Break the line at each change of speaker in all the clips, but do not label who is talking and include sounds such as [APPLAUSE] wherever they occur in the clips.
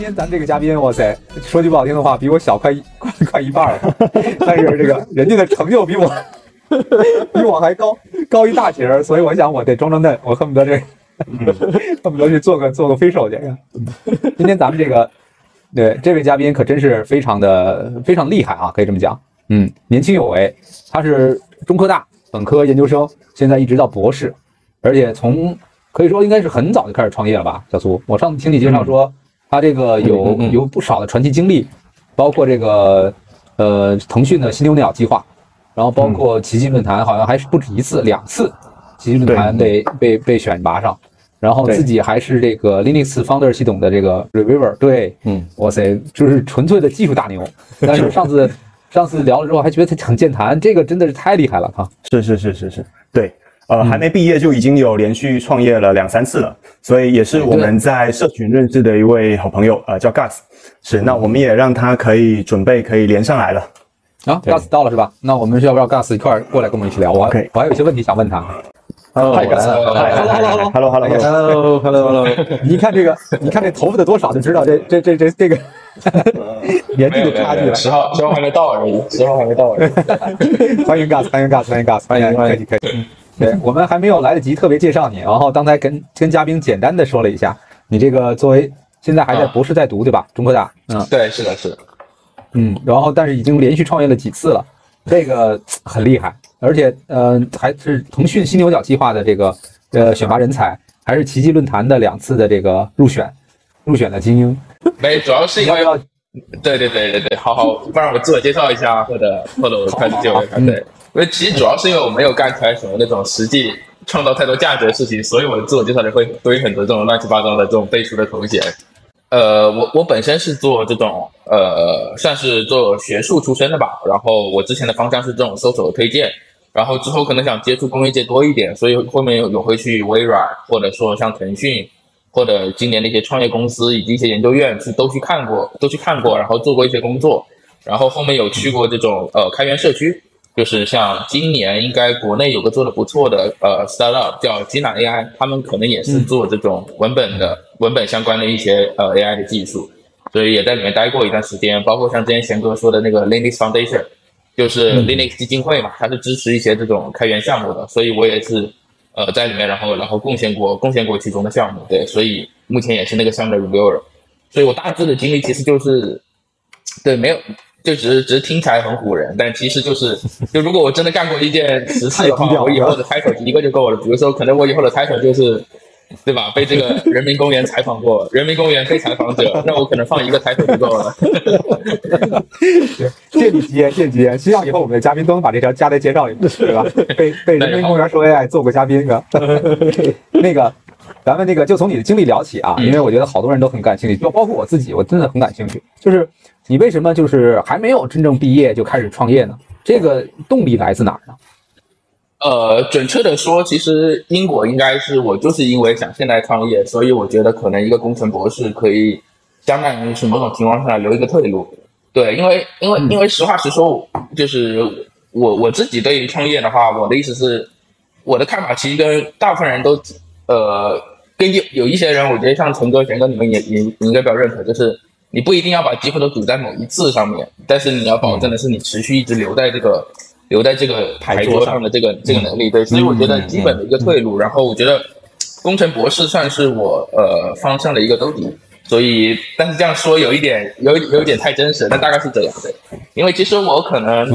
天咱这个嘉宾，哇塞，说句不好听的话，比我小快一快 [LAUGHS] 快一半了，[LAUGHS] 但是这个人家的成就比我 [LAUGHS] 比我还高高一大截儿，所以我想我得装装嫩，我恨不得这恨不得去做个做个飞手去。今天咱们这个对这位嘉宾可真是非常的非常厉害啊，可以这么讲，嗯，年轻有为，他是中科大本科研究生，现在一直到博士，而且从可以说应该是很早就开始创业了吧，小苏。我上次听你介绍说，他这个有有不少的传奇经历，包括这个呃腾讯的新牛鸟计划，然后包括奇迹论坛，好像还是不止一次，两次奇迹论坛被被被选拔上，然后自己还是这个 Linux Founder 系统的这个 Reviewer，对，嗯，哇塞，就是纯粹的技术大牛。[LAUGHS] 但是上次上次聊了之后，还觉得他很健谈，这个真的是太厉害了，哈。
是是是是是，对。呃，还没毕业就已经有连续创业了两三次了，所以也是我们在社群认识的一位好朋友，呃，叫 Gus，是，那我们也让他可以准备可以连上来了。
啊，Gus 到了是吧？那我们需要不要 Gus 一块儿过来跟我们一起聊？我我还有些问题想问他。
Hello，Hello，Hello，Hello，Hello，Hello，Hello，
你一看这个，你看这头发的多少，就知道这这这这这个年纪的差距了。
十号十号还没到而已，十号还没到而已。
欢迎 Gus，欢迎 Gus，欢迎 Gus，欢迎欢迎可以可以。对 [LAUGHS] 我们还没有来得及特别介绍你，然后刚才跟跟嘉宾简单的说了一下，你这个作为现在还在博士在读对吧？中科大，
嗯，对，是的，是的，
嗯，然后但是已经连续创业了几次了，这个很厉害，而且呃还是腾讯犀牛角计划的这个呃选拔人才，还是奇迹论坛的两次的这个入选入选的精英。
没，主要是因为要，对对对对对，好好，不然我自我介绍一下，或者或者我开始就对。因因为其实主要是因为我没有干出来什么那种实际创造太多价值的事情，所以我的自我介绍里会堆很多这种乱七八糟的这种背书的头衔。呃，我我本身是做这种呃，算是做学术出身的吧。然后我之前的方向是这种搜索推荐，然后之后可能想接触工业界多一点，所以后面有有会去微软，或者说像腾讯，或者今年的一些创业公司以及一些研究院去都去看过，都去看过，然后做过一些工作，然后后面有去过这种呃开源社区。就是像今年应该国内有个做的不错的呃 startup 叫吉娜 AI，他们可能也是做这种文本的文本相关的一些呃 AI 的技术，所以也在里面待过一段时间。包括像之前贤哥说的那个 Linux Foundation，就是 Linux 基金会嘛，它是支持一些这种开源项目的，所以我也是呃在里面，然后然后贡献过贡献过其中的项目，对，所以目前也是那个项目的 reviewer，所以我大致的经历其实就是对没有。就只是只是听起来很唬人，但其实就是，就如果我真的干过一件实事的话，我以后的 title 一个就够了。比如说，可能我以后的 title 就是，对吧？被这个人民公园采访过，人民公园被采访者，那我可能放一个 title 就够了。
借你吉言，借吉言，希望以后我们的嘉宾都能把这条加在介绍里，对吧？被被人民公园说 AI 做过嘉宾的，[LAUGHS] 那个。咱们那个就从你的经历聊起啊，因为我觉得好多人都很感兴趣，就包括我自己，我真的很感兴趣。就是你为什么就是还没有真正毕业就开始创业呢？这个动力来自哪儿呢？
呃，准确的说，其实因果应该是我就是因为想现在创业，所以我觉得可能一个工程博士可以相当于是某种情况下留一个退路。对，因为因为因为实话实说，就是我我自己对于创业的话，我的意思是，我的看法其实跟大部分人都。呃，跟有有一些人，我觉得像陈哥、贤哥，你们也也应该比较认可，就是你不一定要把机会都赌在某一次上面，但是你要保证的是你持续一直留在这个留在这个牌桌上的这个这个能力。对，所以我觉得基本的一个退路。然后我觉得工程博士算是我呃方向的一个兜底。所以，但是这样说有一点有有一点太真实，但大概是这样的。因为其实我可能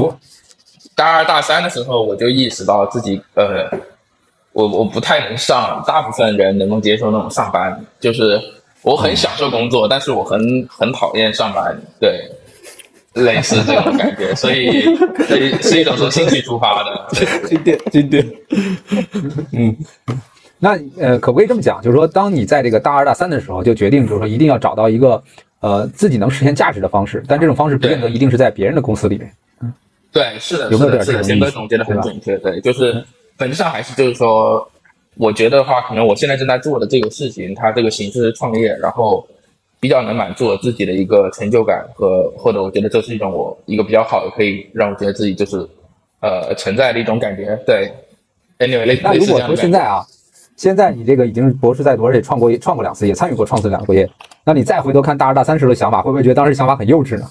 大二大三的时候，我就意识到自己呃。我我不太能上，大部分人能够接受那种上班，就是我很享受工作，但是我很很讨厌上班，对，类似这种感觉，所以所以是一种从兴趣出发的，
经典经典，嗯，那呃，可不可以这么讲，就是说，当你在这个大二大三的时候，就决定就是说，一定要找到一个呃自己能实现价值的方式，但这种方式不见得一定是在别人的公司里面，
嗯，对，是的，
有没有点
这个意思？总结的很准确，对，就是。本质上还是就是说，我觉得的话，可能我现在正在做的这个事情，它这个形式是创业，然后比较能满足我自己的一个成就感和或者我觉得这是一种我一个比较好的可以让我觉得自己就是呃存在的一种感觉。对，Anyway，
那如果说现在啊，现在你这个已经是博士在读，而且创过创过两次业，参与过创思两个业，那你再回头看大二大三时的想法，会不会觉得当时想法很幼稚呢？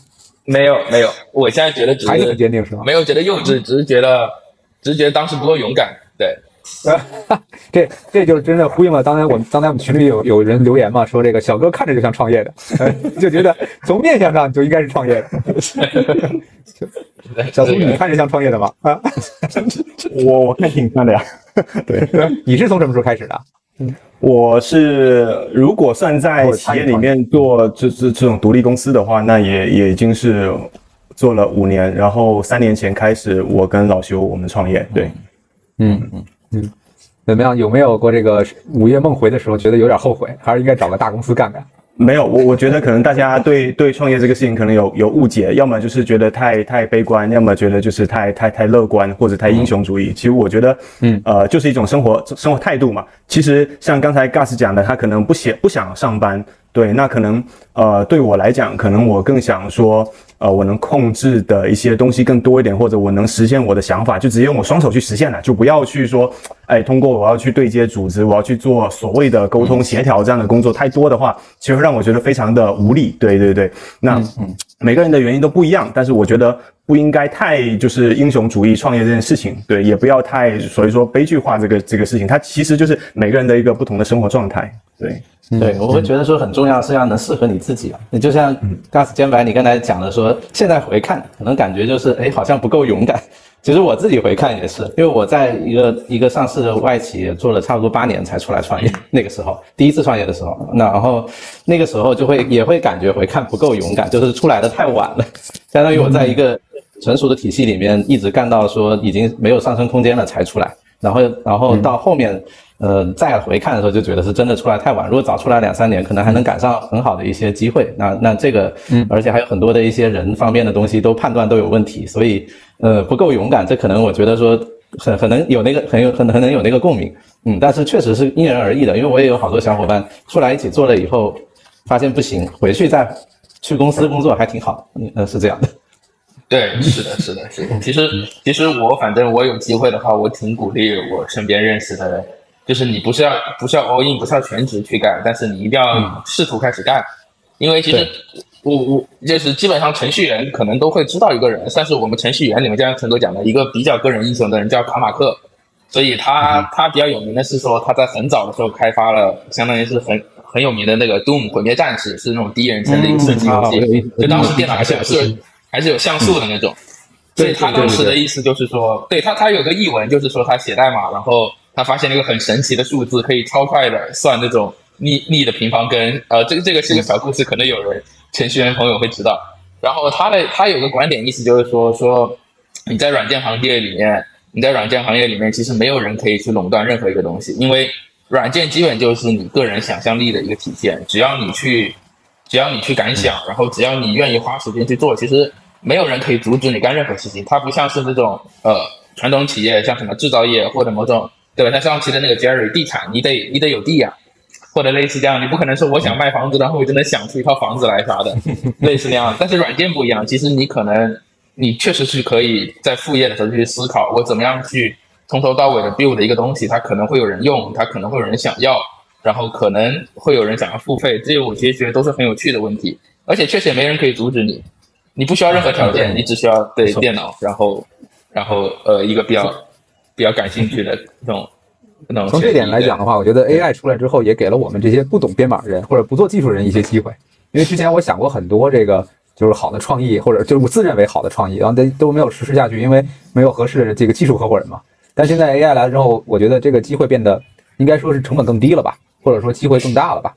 没有没有，我现在觉得只
还是很坚定是吗？
没有觉得幼稚，只是觉得只是觉得当时不够勇敢。对，[LAUGHS]
这这就是真的呼应了刚才我们刚才我们群里有有人留言嘛，说这个小哥看着就像创业的，就觉得从面相上就应该是创业的。小苏，你看着像创业的吗？啊，
我我看挺像的呀。对，
你是从什么时候开始的？
我是如果算在企业里面做这这这种独立公司的话，那也也已经是做了五年。然后三年前开始，我跟老修我们创业。对，
嗯嗯嗯，怎么样？有没有过这个午夜梦回的时候，觉得有点后悔，还是应该找个大公司干干？
没有，我我觉得可能大家对对创业这个事情可能有有误解，要么就是觉得太太悲观，要么觉得就是太太太乐观或者太英雄主义。其实我觉得，嗯呃，就是一种生活生活态度嘛。其实像刚才 Gus 讲的，他可能不想不想上班，对，那可能呃对我来讲，可能我更想说。呃，我能控制的一些东西更多一点，或者我能实现我的想法，就直接用我双手去实现了，就不要去说，哎，通过我要去对接组织，我要去做所谓的沟通协调这样的工作太多的话，其实让我觉得非常的无力。对对对，那每个人的原因都不一样，但是我觉得不应该太就是英雄主义创业这件事情，对，也不要太所以说悲剧化这个这个事情，它其实就是每个人的一个不同的生活状态，对。
对，我会觉得说很重要是要能适合你自己啊。你就像 Gas 肩白，你刚才讲的说，现在回看可能感觉就是哎，好像不够勇敢。其实我自己回看也是，因为我在一个一个上市的外企做了差不多八年才出来创业，[LAUGHS] 那个时候第一次创业的时候，那然后那个时候就会也会感觉回看不够勇敢，就是出来的太晚了，[LAUGHS] 相当于我在一个成熟的体系里面一直干到说已经没有上升空间了才出来，然后然后到后面。呃，再回看的时候就觉得是真的出来太晚。如果早出来两三年，可能还能赶上很好的一些机会。那那这个，嗯，而且还有很多的一些人方面的东西都判断都有问题，所以呃不够勇敢。这可能我觉得说很很能有那个很有很很能有那个共鸣，嗯，但是确实是因人而异的。因为我也有好多小伙伴出来一起做了以后，发现不行，回去再去公司工作还挺好，嗯，是这样的。
对，是的，是的，是的。其实其实我反正我有机会的话，我挺鼓励我身边认识的人。就是你不是要不是要 all in，不是要全职去干，但是你一定要试图开始干，因为其实我我就是基本上程序员可能都会知道一个人，算是我们程序员里面，就像陈哥讲的一个比较个人英雄的人叫卡马克，所以他他比较有名的是说他在很早的时候开发了，相当于是很很有名的那个 Doom 毁灭战士，是那种第一人称的一个射击游戏，就当时电脑还是还是有像素的那种，所以他当时的意思就是说，对他他有个译文就是说他写代码，然后。他发现了一个很神奇的数字，可以超快的算那种逆逆的平方根。呃，这个这个是个小故事，可能有人程序员朋友会知道。然后他的他有个观点，意思就是说说你在软件行业里面，你在软件行业里面，其实没有人可以去垄断任何一个东西，因为软件基本就是你个人想象力的一个体现。只要你去，只要你去敢想，然后只要你愿意花时间去做，其实没有人可以阻止你干任何事情。它不像是那种呃传统企业，像什么制造业或者某种。对吧？像上期的那个 Jerry，地产你得你得有地呀，或者类似这样，你不可能说我想卖房子，然后我就能想出一套房子来啥的，[LAUGHS] 类似那样。但是软件不一样，其实你可能你确实是可以在副业的时候去思考，我怎么样去从头到尾的 build 一个东西，它可能会有人用，它可能会有人想要，然后可能会有人想要付费，这些我其实觉得都是很有趣的问题，而且确实也没人可以阻止你，你不需要任何条件，你只需要对电脑，然后然后呃一个比较。比较感兴趣的这种，
从这点来讲的话，我觉得 AI 出来之后，也给了我们这些不懂编码的人或者不做技术人一些机会。因为之前我想过很多这个就是好的创意，或者就是我自认为好的创意，然后都都没有实施下去，因为没有合适的这个技术合伙人嘛。但现在 AI 来了之后，我觉得这个机会变得应该说是成本更低了吧，或者说机会更大了吧。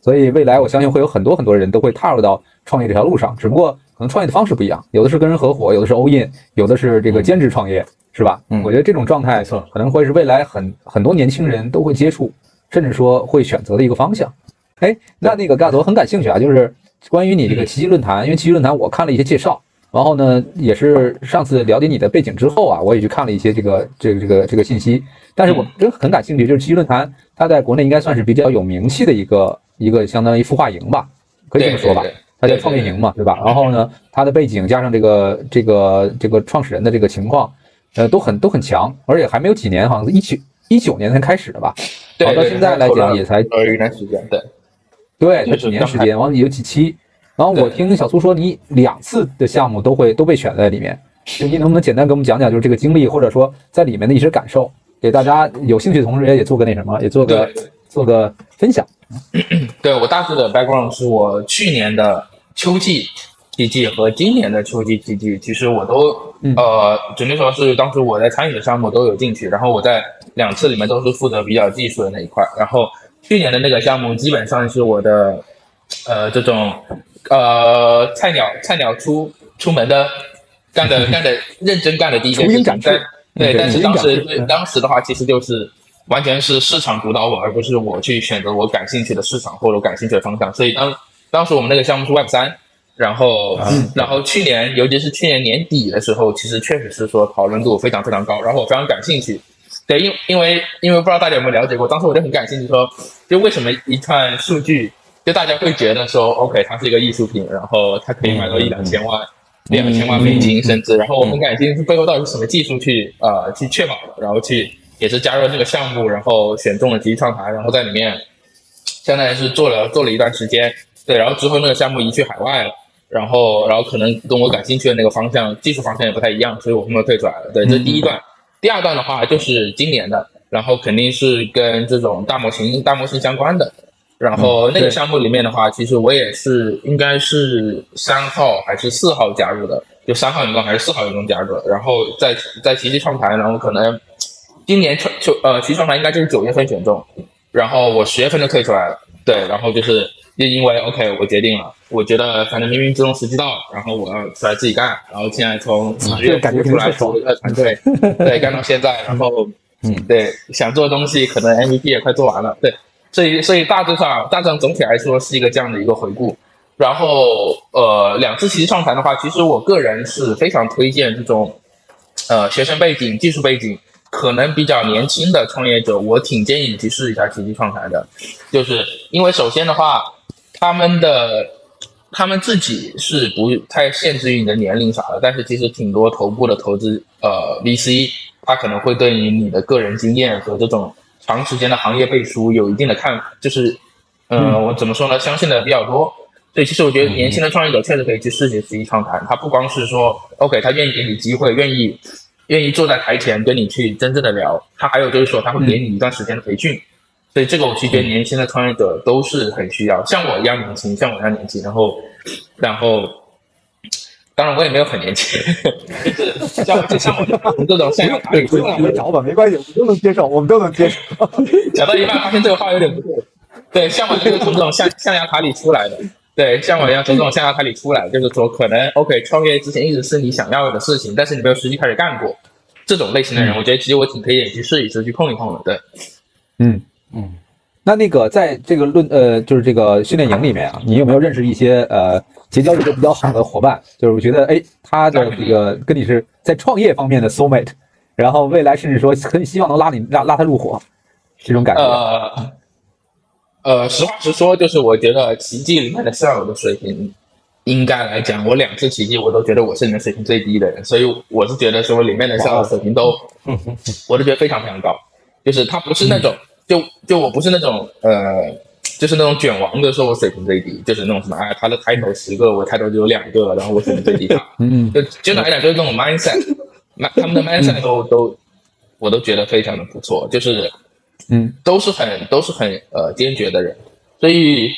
所以未来我相信会有很多很多人都会踏入到创业这条路上，只不过可能创业的方式不一样，有的是跟人合伙，有的是 all in，有的是这个兼职创业。是吧？嗯，我觉得这种状态可能会是未来很很多年轻人都会接触，甚至说会选择的一个方向。哎，那那个盖子，我很感兴趣啊，就是关于你这个奇迹论坛，因为奇迹论坛我看了一些介绍，然后呢，也是上次了解你的背景之后啊，我也去看了一些这个这个这个这个信息。但是我真很感兴趣，就是奇迹论坛，它在国内应该算是比较有名气的一个一个相当于孵化营吧，可以这么说吧？它叫创业营嘛，对吧？然后呢，他的背景加上这个这个这个创始人的这个情况。呃，都很都很强，而且还没有几年，好像是一九一九年才开始的吧。
对，对
到现在来讲也才
呃一段时间，对，
对，才
就
几年时间，完了有几期。然后我听小苏说，你两次的项目都会都被选在里面，就你能不能简单给我们讲讲，就是这个经历，或者说在里面的一些感受，给大家有兴趣的同时也做个那什么，也做个做个分享。
对我大致的 background 是我去年的秋季 TG 和今年的秋季 TG，其实我都、
嗯
呃，准确说是当时我在参与的项目都有进去，然后我在两次里面都是负责比较技术的那一块，然后去年的那个项目基本上是我的呃这种呃菜鸟菜鸟出出门的干的 [LAUGHS] 干的认真干的第一件事情，但对，但是当时当时的话，其实就是完全是市场主导我，而不是我去选择我感兴趣的市场或者我感兴趣的方向。所以当当时我们那个项目是 Web 三，然后、然后去年尤其是去年年底的时候，其实确实是说讨论度非常非常高，然后我非常感兴趣。对，因因为因为不知道大家有没有了解过，当时我就很感兴趣说，就为什么一串数据，就大家会觉得说，OK，它是一个艺术品，然后它可以卖到一两千万。两千万美金甚至，然后我很感兴趣背后到底是什么技术去呃去确保的，然后去也是加入这个项目，然后选中了极创台，然后在里面相当于是做了做了一段时间，对，然后之后那个项目移去海外了，然后然后可能跟我感兴趣的那个方向技术方向也不太一样，所以我后面退出来了。对，这是第一段。第二段的话就是今年的，然后肯定是跟这种大模型大模型相关的。然后那个项目里面的话，其实我也是应该是三号还是四号加入的，就三号员工还是四号员工加入的。然后在在奇迹创台，然后可能今年创就呃奇迹创台应该就是九月份选中，然后我十月份就退出来了。对，然后就是就因为 OK，我决定了，我觉得反正冥冥之中时机到了，然后我要出来自己干，然后现在从十月
感觉
初出来组了一个团队，[LAUGHS] 对，干到现在，然后
嗯。
对，想做的东西可能 MVP 也快做完了，对，所以所以大致上大致上总体来说是一个这样的一个回顾。然后呃，两次奇迹创谈的话，其实我个人是非常推荐这种呃学生背景、技术背景可能比较年轻的创业者，我挺建议你去试一下奇迹创谈的，就是因为首先的话，他们的他们自己是不太限制于你的年龄啥的，但是其实挺多头部的投资呃 VC，他可能会对于你的个人经验和这种长时间的行业背书有一定的看，就是嗯、呃我怎么说呢，相信的比较多。所以其实我觉得年轻的创业者确实可以去试试实际创谈，他不光是说 OK，他愿意给你机会，愿意愿意坐在台前跟你去真正的聊，他还有就是说他会给你一段时间的培训。所以这个我其实觉得年轻的创业者都是很需要，像我一样年轻，像我一样年轻，然后，然后，当然我也没有很年轻，就是像就像我们这种象牙塔里出来
你找吧，没关系，我们都能接受，我们都能接受。
讲到一半发现这个话有点不对，对，像我就是从这种象象牙塔里出来的，对，像我一样从这种象牙塔里出来，就是说可能 OK 创业之前一直是你想要的事情，但是你没有实际开始干过，这种类型的人，我觉得其实我挺推荐你去试一试，去碰一碰的，对。
嗯嗯，那那个在这个论呃，就是这个训练营里面啊，你有没有认识一些呃结交一个比较好的伙伴？就是我觉得哎，他的这个跟你是在创业方面的 soul mate，然后未来甚至说很希望能拉你拉拉他入伙，这种感觉。
呃，呃，实话实说，就是我觉得奇迹里面的校友的水平，应该来讲，我两次奇迹我都觉得我是里面水平最低的人，所以我是觉得说里面的校友水平都，我都觉得非常非常高，就是他不是那种，就就我不是那种呃。就是那种卷王的说我水平最低，就是那种什么，哎，他的抬头十个，我抬头只有两个，然后我水平最低他。[LAUGHS]
嗯
就简单来讲，就是这种 mindset，[LAUGHS] 他们的 mindset 都都，我都觉得非常的不错，就是
嗯
都是很都是很呃坚决的人，所以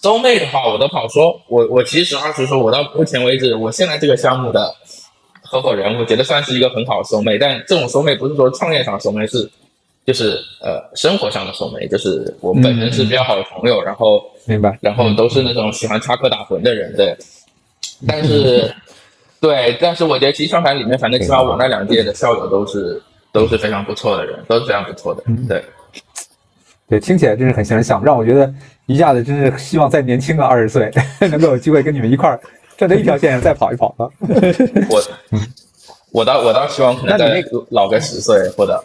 周妹的话，我都好说，我我其实二十说，我到目前为止，我现在这个项目的合伙人，我觉得算是一个很好的收妹，但这种收妹不是说创业上收妹，是就是呃生活上的收妹，就是我们本身是比较好的朋友，然后
明白。
然后都是那种喜欢插科打诨的人，对。但是，[LAUGHS] 对，但是我觉得其实创谈里面，反正起码我那两届的校友都是都是非常不错的人，都是非常不错的人，对。
对，听起来真是很形象，让我觉得一下子真是希望再年轻个二十岁，[LAUGHS] 能够有机会跟你们一块儿站在一条线上再跑一跑了。
我 [LAUGHS] 我倒我倒希望可能再
那你那
老个十岁或者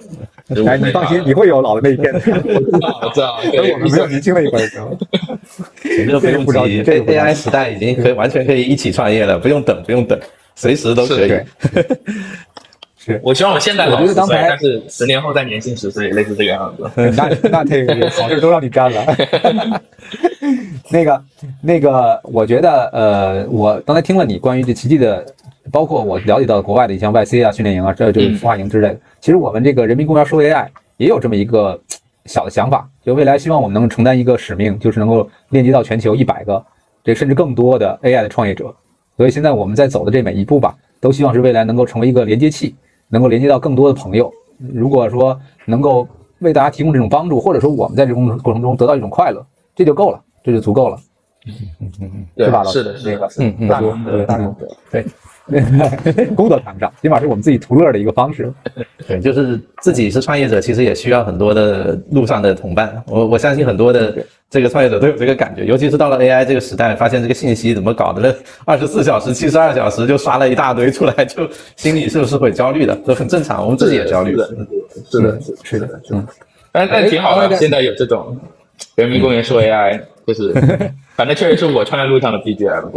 [LAUGHS]
哎，你放心，你会有老的那一天的。
我 [LAUGHS] 知道，我知道，[LAUGHS]
我们没有年轻的一辈儿的时候。
这个不用
不着急
急
这
，AI 时代已经可以完全可以一起创业了，不用等，不用等，随时都可以。
对是
我希望我现在
我
老十岁，
觉得刚才
但是十年后再年轻十岁，类似这个样子。
那那这个好事都让你占了。那个那个，我觉得呃，我刚才听了你关于这奇迹的，包括我了解到国外的一像 YC 啊训练营啊，这就是孵化营之类的。其实我们这个人民公园说 AI 也有这么一个小的想法，就未来希望我们能承担一个使命，就是能够链接到全球一百个，这甚至更多的 AI 的创业者。所以现在我们在走的这每一步吧，都希望是未来能够成为一个连接器，能够连接到更多的朋友。如果说能够为大家提供这种帮助，或者说我们在这个过程中得到一种快乐，这就够了，这就足够了，
对
是吧？老师
是的，是
那个
的，是的
嗯嗯，
大
对
功德，大功德。
对，功德谈不上，起码是我们自己图乐的一个方式。[LAUGHS]
对，就是自己是创业者，其实也需要很多的路上的同伴。我我相信很多的这个创业者都有这个感觉，尤其是到了 AI 这个时代，发现这个信息怎么搞的，[LAUGHS] 二十四小时、七十二小时就刷了一大堆出来，就心里是不是会焦虑的？这很正常，我们自己也焦虑
是。的，是的，是的，是的。但但挺好的，现在有这种人民公园说 AI，就是反正确实是我穿在路上的 BGM。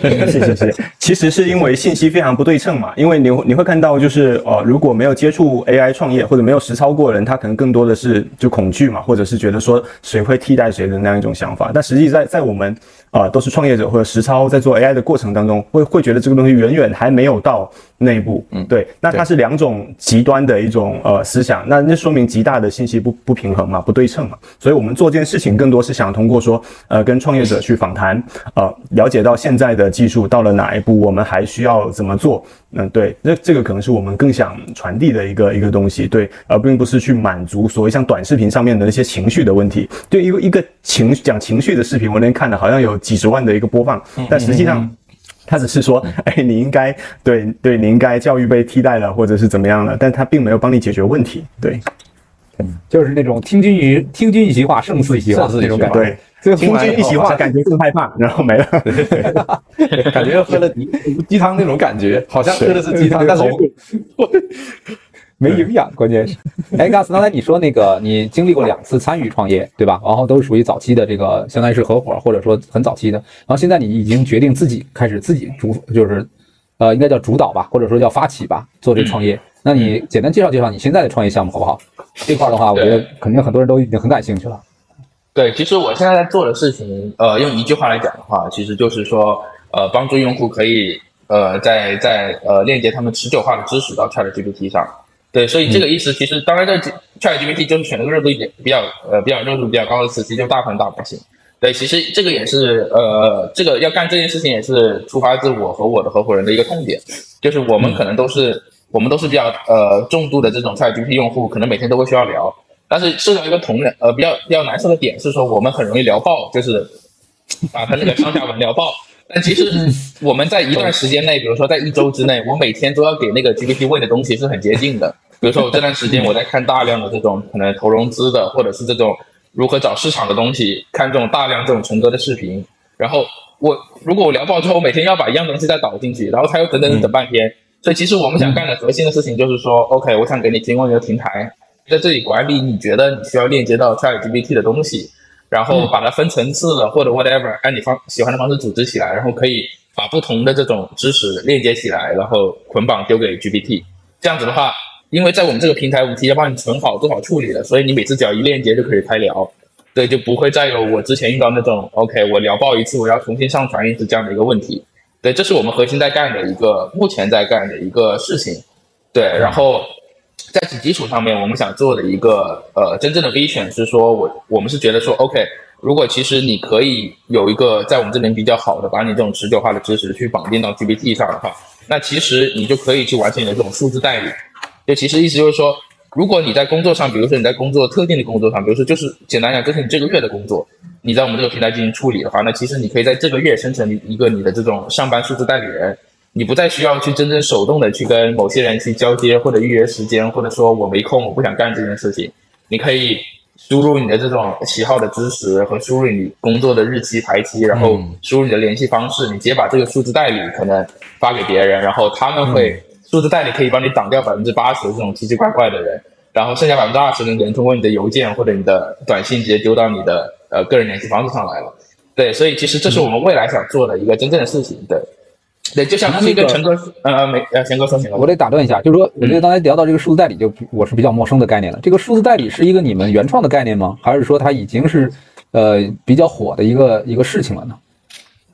对，
是是是，其实是因为信息非常不对称嘛，因为你你会看到就是呃，如果没有接触 AI 创业或者没有实操过的人，他可能更多的是就恐惧嘛，或者是觉得说谁会替代谁的那样一种想法。但实际在在我们啊、呃、都是创业者或者实操在做 AI 的过程当中，会会觉得这个东西远远还没有到那一步。嗯，对，那它是两种极端的一种呃思想，那那说明极大的信息不不平衡嘛，不对称嘛。所以我们做这件事情更多是想通过说呃跟创业者去访谈，呃了解到现在的技术到了哪一步，我们还需要怎么做。嗯，对，那这个可能是我们更想传递的一个一个东西，对，而并不是去满足所谓像短视频上面的那些情绪的问题。对，一个一个情讲情绪的视频，我那天看的好像有几十万的一个播放，但实际上。他只是说，哎，你应该对对，你应该教育被替代了，或者是怎么样了，但他并没有帮你解决问题。对，
就是那种听君一听君一席话，胜似一席话
胜似一席话
那种感觉。
对，
最后
听君一席话，感觉更害怕，[LAUGHS] 然后没了。
感觉喝了鸡汤那种感觉，好像喝的是鸡汤，但是
没营养，关键是。[LAUGHS] 哎，嘎斯，刚才你说那个你经历过两次参与创业，对吧？然后都是属于早期的这个，相当于是合伙或者说很早期的。然后现在你已经决定自己开始自己主，就是呃，应该叫主导吧，或者说叫发起吧，做这创业。那你简单介绍介绍你现在的创业项目好不好？这块儿的话，我觉得肯定很多人都已经很感兴趣了。
对，其实我现在在做的事情，呃，用一句话来讲的话，其实就是说，呃，帮助用户可以呃，在在呃链接他们持久化的知识到 ChatGPT 上。对，所以这个意思其实，当然这 ChatGPT 就是选了个热度一点比较呃比较热度比较高的词，其实就大盘大模型。对，其实这个也是呃，这个要干这件事情也是出发自我和我的合伙人的一个痛点，就是我们可能都是、我们都是比较呃重度的这种 ChatGPT 用户，可能每天都会需要聊。但是涉及到一个同人呃比较比较难受的点是说，我们很容易聊爆，就是 [LAUGHS] 把他那个上下文聊爆。但其实我们在一段时间内，比如说在一周之内，我每天都要给那个 GPT 喂的东西是很接近的。比如说我这段时间我在看大量的这种可能投融资的，或者是这种如何找市场的东西，看这种大量这种成哥的视频。然后我如果我聊爆之后，我每天要把一样东西再导进去，然后他又等等等半天。所以其实我们想干的核心的事情就是说，OK，我想给你提供一个平台，在这里管理你觉得你需要链接到 ChatGPT 的东西。然后把它分层次了，或者 whatever，按你方喜欢的方式组织起来，然后可以把不同的这种知识链接起来，然后捆绑丢给 GPT。这样子的话，因为在我们这个平台，我们提前帮你存好、做好处理了，所以你每次只要一链接就可以开聊，对，就不会再有我之前遇到那种 OK，我聊爆一次，我要重新上传一次这样的一个问题。对，这是我们核心在干的一个，目前在干的一个事情。对，然后。在此基础上面，我们想做的一个呃真正的 vision 是说，我我们是觉得说，OK，如果其实你可以有一个在我们这边比较好的，把你这种持久化的知识去绑定到 GPT 上的话，那其实你就可以去完成你的这种数字代理。就其实意思就是说，如果你在工作上，比如说你在工作特定的工作上，比如说就是简单讲，就是你这个月的工作，你在我们这个平台进行处理的话，那其实你可以在这个月生成一个你的这种上班数字代理人。你不再需要去真正手动的去跟某些人去交接或者预约时间，或者说我没空，我不想干这件事情。你可以输入你的这种喜好的知识和输入你工作的日期排期，然后输入你的联系方式，你直接把这个数字代理可能发给别人，然后他们会数字代理可以帮你挡掉百分之八十的这种奇奇怪怪的人，然后剩下百分之二十的人通过你的邮件或者你的短信直接丢到你的呃个人联系方式上来了。对，所以其实这是我们未来想做的一个真正的事情。对。对，就像之前跟陈哥呃没呃贤哥说贤哥，
我得打断一下，就是说，我觉得刚才聊到这个数字代理，就我是比较陌生的概念了。这个数字代理是一个你们原创的概念吗？还是说它已经是呃比较火的一个一个事情了呢？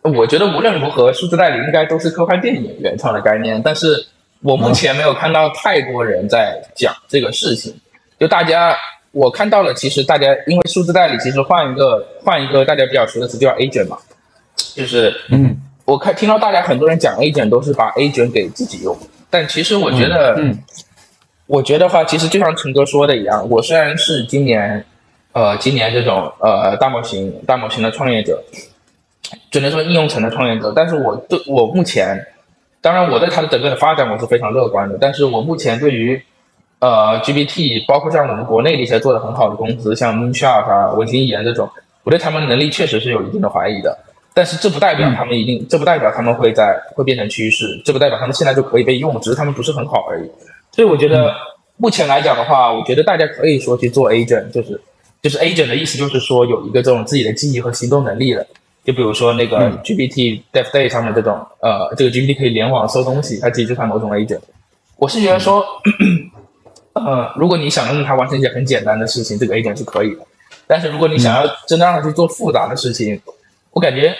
我觉得无论如何，数字代理应该都是科幻电影原创的概念，但是我目前没有看到太多人在讲这个事情。就大家，我看到了，其实大家因为数字代理，其实换一个换一个大家比较熟的词，就叫 agent 嘛，就是
嗯，
我看听到大家很多人讲 A 卷都是把 A 卷给自己用，但其实我觉得，
嗯，
我觉得话，其实就像陈哥说的一样，我虽然是今年，呃，今年这种呃大模型大模型的创业者。只能说应用层的创业者，但是我对我目前，当然我对它的整个的发展我是非常乐观的，但是我目前对于呃 GPT，包括像我们国内的一些做的很好的公司，像 Moonshot 啊、文心一言这种，我对他们能力确实是有一定的怀疑的。但是这不代表他们一定，这不代表他们会在会变成趋势，这不代表他们现在就可以被用，只是他们不是很好而已。所以我觉得目前来讲的话，我觉得大家可以说去做 agent，就是就是 agent 的意思就是说有一个这种自己的记忆和行动能力的。就比如说那个 GPT Dev Day 上面这种，呃，这个 GPT 可以联网搜东西，它其实就算某种 agent。我是觉得说，[CLEARS THROAT] 呃，如果你想用它完成一些很简单的事情，这个 agent 是可以的。但是如果你想要真的让它去做复杂的事情，我感觉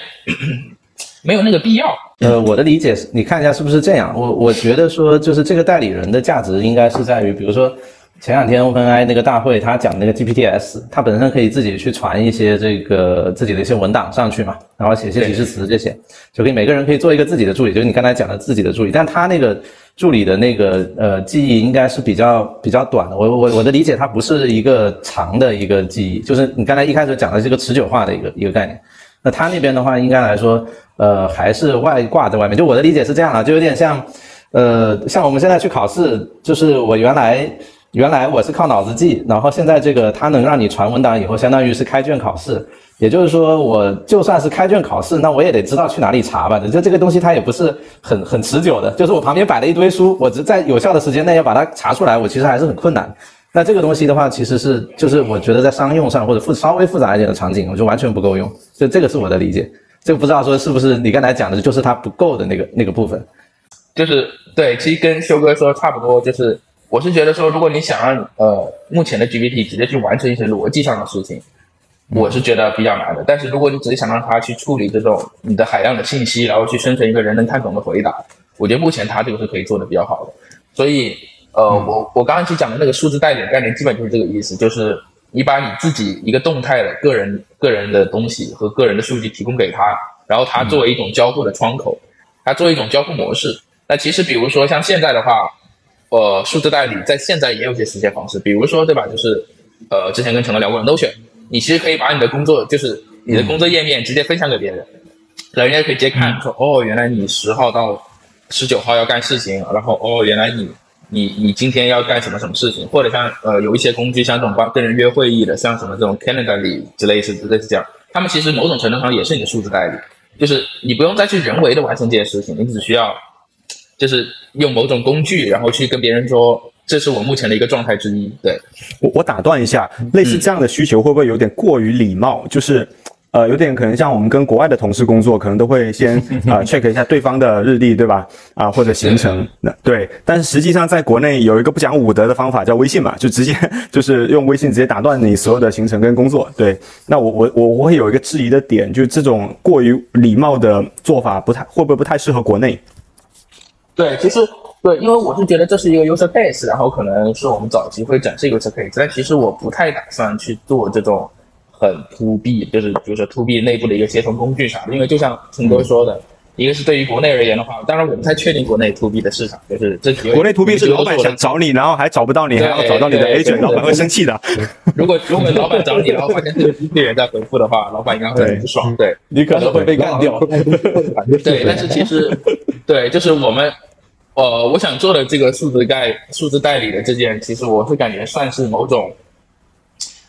[COUGHS] 没有那个必要。
呃，我的理解是，你看一下是不是这样？我我觉得说，就是这个代理人的价值应该是在于，比如说。前两天 OpenAI 那个大会，他讲那个 GPTs，他本身可以自己去传一些这个自己的一些文档上去嘛，然后写些提示词这些，就可以每个人可以做一个自己的助理，就是你刚才讲的自己的助理。但他那个助理的那个呃记忆应该是比较比较短的。我我我的理解，它不是一个长的一个记忆，就是你刚才一开始讲的这个持久化的一个一个概念。那他那边的话，应该来说，呃，还是外挂在外面。就我的理解是这样啊，就有点像，呃，像我们现在去考试，就是我原来。原来我是靠脑子记，然后现在这个它能让你传文档以后，相当于是开卷考试。也就是说，我就算是开卷考试，那我也得知道去哪里查吧。就这个东西它也不是很很持久的，就是我旁边摆了一堆书，我只在有效的时间内要把它查出来，我其实还是很困难。那这个东西的话，其实是就是我觉得在商用上或者复稍微复杂一点的场景，我就完全不够用。就这个是我的理解。这个不知道说是不是你刚才讲的，就是它不够的那个那个部分。
就是对，其实跟修哥说差不多，就是。我是觉得说，如果你想让呃目前的 GPT 直接去完成一些逻辑上的事情，我是觉得比较难的。但是如果你只是想让它去处理这种你的海量的信息，然后去生成一个人能看懂的回答，我觉得目前它这个是可以做的比较好的。所以呃，我我刚刚去讲的那个数字代理概念，基本就是这个意思，就是你把你自己一个动态的个人个人的东西和个人的数据提供给他，然后他作为一种交互的窗口，他作为一种交互模式。那其实比如说像现在的话。呃，数字代理在现在也有些实现方式，比如说，对吧？就是，呃，之前跟陈哥聊过的 Notion，你其实可以把你的工作，就是你的工作页面直接分享给别人，人家可以直接看，说，哦，原来你十号到十九号要干事情，然后，哦，原来你你你今天要干什么什么事情，或者像呃有一些工具，像这种帮跟人约会议的，像什么这种 Canada 里之类是类似这样，他们其实某种程度上也是你的数字代理，就是你不用再去人为的完成这些事情，你只需要。就是用某种工具，然后去跟别人说，这是我目前的一个状态之一。对
我，我打断一下，类似这样的需求会不会有点过于礼貌？就是，呃，有点可能像我们跟国外的同事工作，可能都会先啊 check 一下对方的日历，对吧？啊，或者行程。那对，但是实际上在国内有一个不讲武德的方法，叫微信嘛，就直接就是用微信直接打断你所有的行程跟工作。对，那我我我我会有一个质疑的点，就是这种过于礼貌的做法，不太会不会不太适合国内？
对，其实对，因为我是觉得这是一个 user base，然后可能是我们早期会展示 user case，但其实我不太打算去做这种很 to B，就是比如说 to B 内部的一个协同工具啥的，因为就像陈哥说的，一个是对于国内而言的话，当然我不太确定国内 to B 的市场，就是这
国内 to B 是老板想找你，然后还找不到你，还要找到你的 agent，老板会生气的。
如果如果老板找你，然后发现这个机器人在回复的话，老板应该会很不爽。对
你可能会被干掉。
对，但是其实。对，就是我们，呃，我想做的这个数字代数字代理的这件，其实我是感觉算是某种，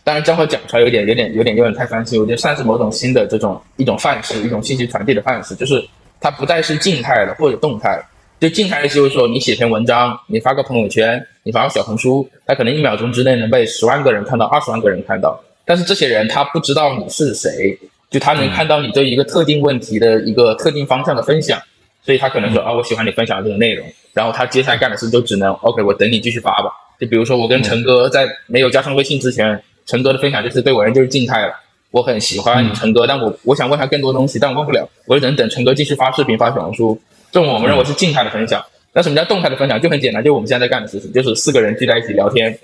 当然这话讲出来有点有点有点有点太 fancy，我觉得算是某种新的这种一种范式，一种信息传递的范式，就是它不再是静态的或者动态，就静态的就是说你写篇文章，你发个朋友圈，你发个小红书，它可能一秒钟之内能被十万个人看到，二十万个人看到，但是这些人他不知道你是谁，就他能看到你对一个特定问题的一个特定方向的分享。所以他可能说啊，我喜欢你分享的这个内容，然后他接下来干的事就只能 OK，我等你继续发吧。就比如说我跟陈哥在没有加上微信之前，陈哥的分享就是对我而言就是静态了。我很喜欢陈哥，但我我想问他更多东西，但我问不了，我就等等陈哥继续发视频、发小红书，这种我们认为是静态的分享。那什么叫动态的分享？就很简单，就我们现在在干的事情，就是四个人聚在一起聊天。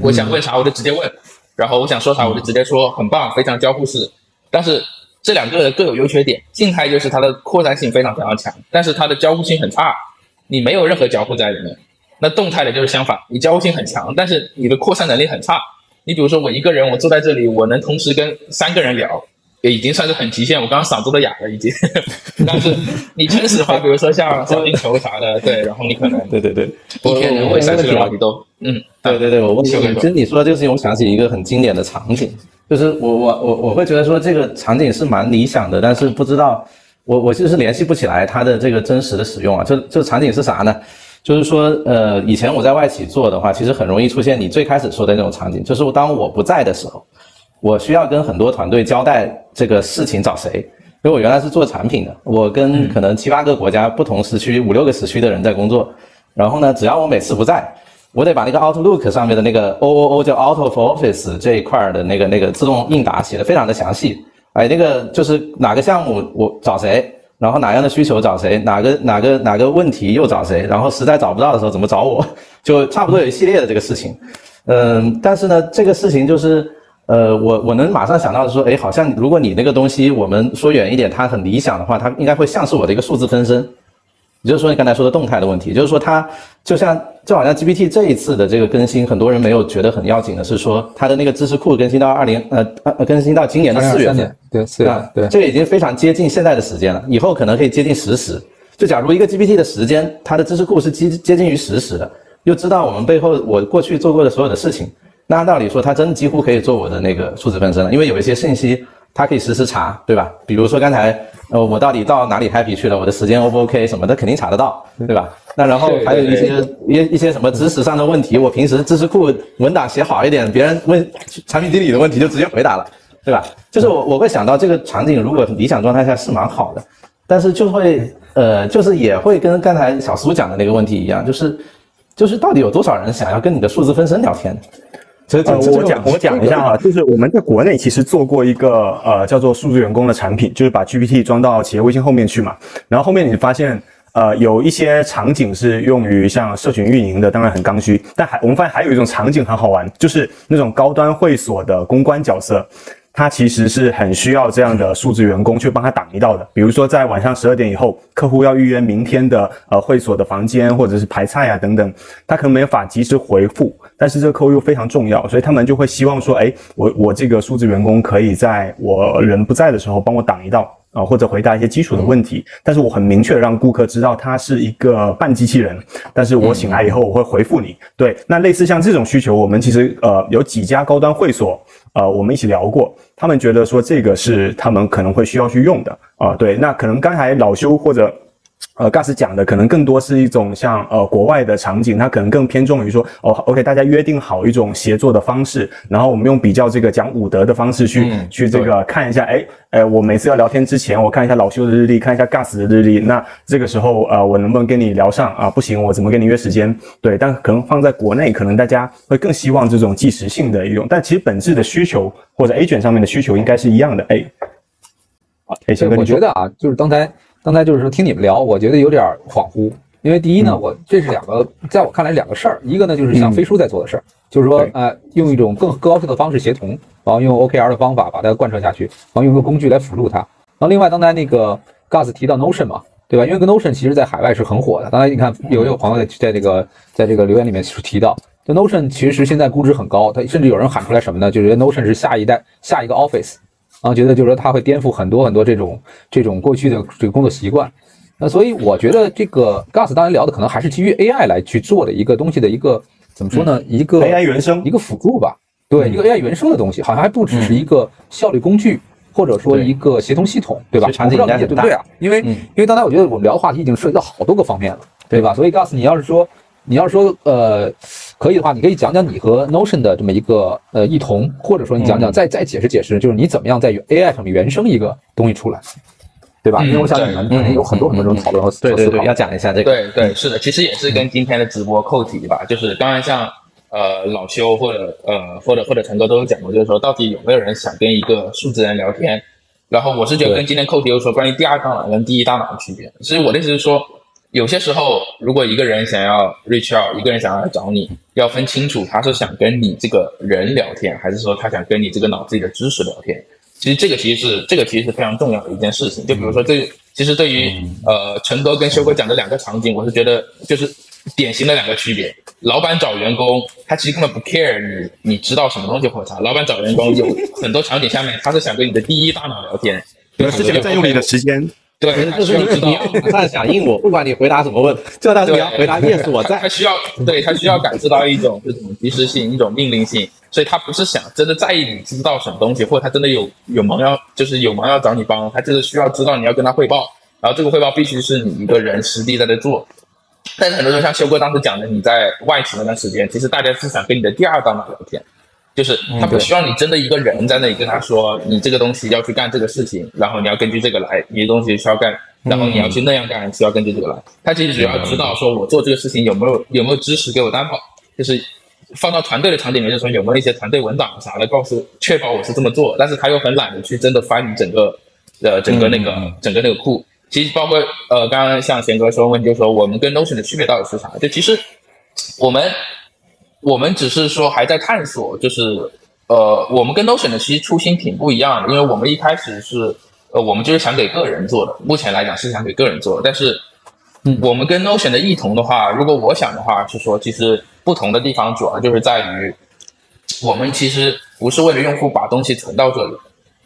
我想问啥我就直接问，然后我想说啥我就直接说，很棒，非常交互式。但是这两个各有优缺点，静态就是它的扩散性非常非常强，但是它的交互性很差，你没有任何交互在里面。那动态的就是相反，你交互性很强，但是你的扩散能力很差。你比如说我一个人，我坐在这里，我能同时跟三个人聊，也已经算是很极限。我刚刚嗓子都哑了已经。[LAUGHS] 但是你真实话，比如说像小金球啥的，对，[LAUGHS] 然后你可能
对对对，
一天能会三十个话题都，嗯，
对对对，我问你，其实你说的这个事情，我想起一个很经典的场景，就是我我我我会觉得说这个场景是蛮理想的，但是不知道我我其实是联系不起来它的这个真实的使用啊。这这场景是啥呢？就是说，呃，以前我在外企做的话，其实很容易出现你最开始说的那种场景，就是当我不在的时候，我需要跟很多团队交代这个事情找谁。因为我原来是做产品的，我跟可能七八个国家不同时区、五六个时区的人在工作，然后呢，只要我每次不在，我得把那个 Outlook 上面的那个 O O O 叫 Out of Office 这一块的那个那个自动应答写的非常的详细，哎，那个就是哪个项目我找谁。然后哪样的需求找谁，哪个哪个哪个问题又找谁，然后实在找不到的时候怎么找我，[LAUGHS] 就差不多有一系列的这个事情。嗯，但是呢，这个事情就是，呃，我我能马上想到的说，哎，好像如果你那个东西，我们说远一点，它很理想的话，它应该会像是我的一个数字分身。也就是说，你刚才说的动态的问题，就是说它就像就好像 GPT 这一次的这个更新，很多人没有觉得很要紧的是说它的那个知识库更新到二零呃呃更新到今年的四月份，
对四月对，
这个已经非常接近现在的时间了，以后可能可以接近实时。就假如一个 GPT 的时间，它的知识库是接接近于实时的，又知道我们背后我过去做过的所有的事情，那按道理说，它真几乎可以做我的那个数字分身了，因为有一些信息。它可以实时查，对吧？比如说刚才，呃，我到底到哪里 happy 去了？我的时间 O 不 OK 什么的，肯定查得到，对吧？那然后还有一些一一些什么知识上的问题，我平时知识库文档写好一点，别人问产品经理的问题就直接回答了，对吧？就是我我会想到这个场景，如果理想状态下是蛮好的，但是就会呃，就是也会跟刚才小苏讲的那个问题一样，就是就是到底有多少人想要跟你的数字分身聊天？
呃，我讲我讲一下哈，就是我们在国内其实做过一个呃叫做数字员工的产品，就是把 GPT 装到企业微信后面去嘛。然后后面你发现，呃，有一些场景是用于像社群运营的，当然很刚需。但还我们发现还有一种场景很好玩，就是那种高端会所的公关角色。他其实是很需要这样的数字员工去帮他挡一道的。比如说，在晚上十二点以后，客户要预约明天的呃会所的房间或者是排菜啊等等，他可能没有法及时回复，但是这个客户又非常重要，所以他们就会希望说，哎，我我这个数字员工可以在我人不在的时候帮我挡一道啊，或者回答一些基础的问题。但是我很明确的让顾客知道，他是一个半机器人，但是我醒来以后我会回复你。对，那类似像这种需求，我们其实呃有几家高端会所。呃，我们一起聊过，他们觉得说这个是他们可能会需要去用的啊。对，那可能刚才老修或者。呃，Gas 讲的可能更多是一种像呃国外的场景，它可能更偏重于说哦，OK，大家约定好一种协作的方式，然后我们用比较这个讲武德的方式去去这个看一下，哎，哎，我每次要聊天之前，我看一下老修的日历，看一下 Gas 的日历，那这个时候呃，我能不能跟你聊上啊？不行，我怎么跟你约时间？对，但可能放在国内，可能大家会更希望这种即时性的一种，但其实本质的需求或者 A 卷上面的需求应该是一样的。哎，
好，我觉得啊，就是刚才。刚才就是说听你们聊，我觉得有点恍惚，因为第一呢，我这是两个，在我看来两个事儿，一个呢就是像飞书在做的事儿，就是说呃用一种更高效的方式协同，然后用 OKR 的方法把它贯彻下去，然后用一个工具来辅助它。然后另外刚才那个 Gus 提到 Notion 嘛，对吧？因为个 Notion 其实在海外是很火的。刚才你看有一个朋友在在这个在这个留言里面提到，就 Notion 其实现在估值很高，它甚至有人喊出来什么呢？就是 Notion 是下一代下一个 Office。啊，觉得就是说它会颠覆很多很多这种这种过去的这个工作习惯，那所以我觉得这个 Gus 当然聊的可能还是基于 AI 来去做的一个东西的一个怎么说呢？一个
AI 原生
一个辅助吧，对，一个 AI 原生的东西，好像还不只是一个效率工具，或者说一个协同系统，对吧？
场景
对不对啊？因为因为刚才我觉得我们聊的话题已经涉及到好多个方面了，对吧？所以 Gus，你要是说你要说呃。可以的话，你可以讲讲你和 Notion 的这么一个呃异同，或者说你讲讲再再解释解释，就是你怎么样在 AI 上面原生一个东西出来。对吧？因为我想你们可能有很多很多这种讨论和
思对对
对，
要讲一下这个。
对对，是的，其实也是跟今天的直播扣题吧。就是当然像呃老修或者呃或者或者陈哥都有讲过，就是说到底有没有人想跟一个数字人聊天？然后我是觉得跟今天扣题又说关于第二大脑跟第一大脑的区别。所以我的意思是说，有些时候如果一个人想要 reach out，一个人想要来找你，要分清楚他是想跟你这个人聊天，还是说他想跟你这个脑子里的知识聊天。其实这个其实是这个其实是非常重要的一件事情。就比如说这其实对于呃陈哥跟修哥讲的两个场景，我是觉得就是典型的两个区别。老板找员工，他其实根本不 care 你你知道什么东西或啥。老板找员工有很多场景下面，他是想跟你的第一大脑聊天，对
是想占用你的时间。
对，
就是你你要马上响应我，不管你回答什么问，就但是你要回答 yes 我在。
他需要对他需要感知到一种这种及时性、一种命令性，所以他不是想真的在意你知道什么东西，或者他真的有有忙要就是有忙要找你帮，他就是需要知道你要跟他汇报，然后这个汇报必须是你一个人实地在这做。但是很多时候像修哥当时讲的，你在外企那段时间，其实大家是想跟你的第二大脑聊天，就是他不需要你真的一个人在那里跟他说，你这个东西要去干这个事情，然后你要根据这个来，你的东西需要干，然后你要去那样干，需要根据这个来。他其实只要知道说我做这个事情有没有有没有知识给我担保，就是放到团队的场景里面，就是说有没有一些团队文档啥的，告诉确保我是这么做，但是他又很懒得去真的翻你整个呃整个那个、整个那个库。其实包括呃刚刚像贤哥说问，就是说我们跟 Notion 的区别到底是啥？就其实我们我们只是说还在探索，就是呃，我们跟 Notion 的其实初心挺不一样的，因为我们一开始是呃，我们就是想给个人做的，目前来讲是想给个人做的，但是我们跟 Notion 的异同的话，如果我想的话是说，其实不同的地方主要就是在于，我们其实不是为了用户把东西存到这里，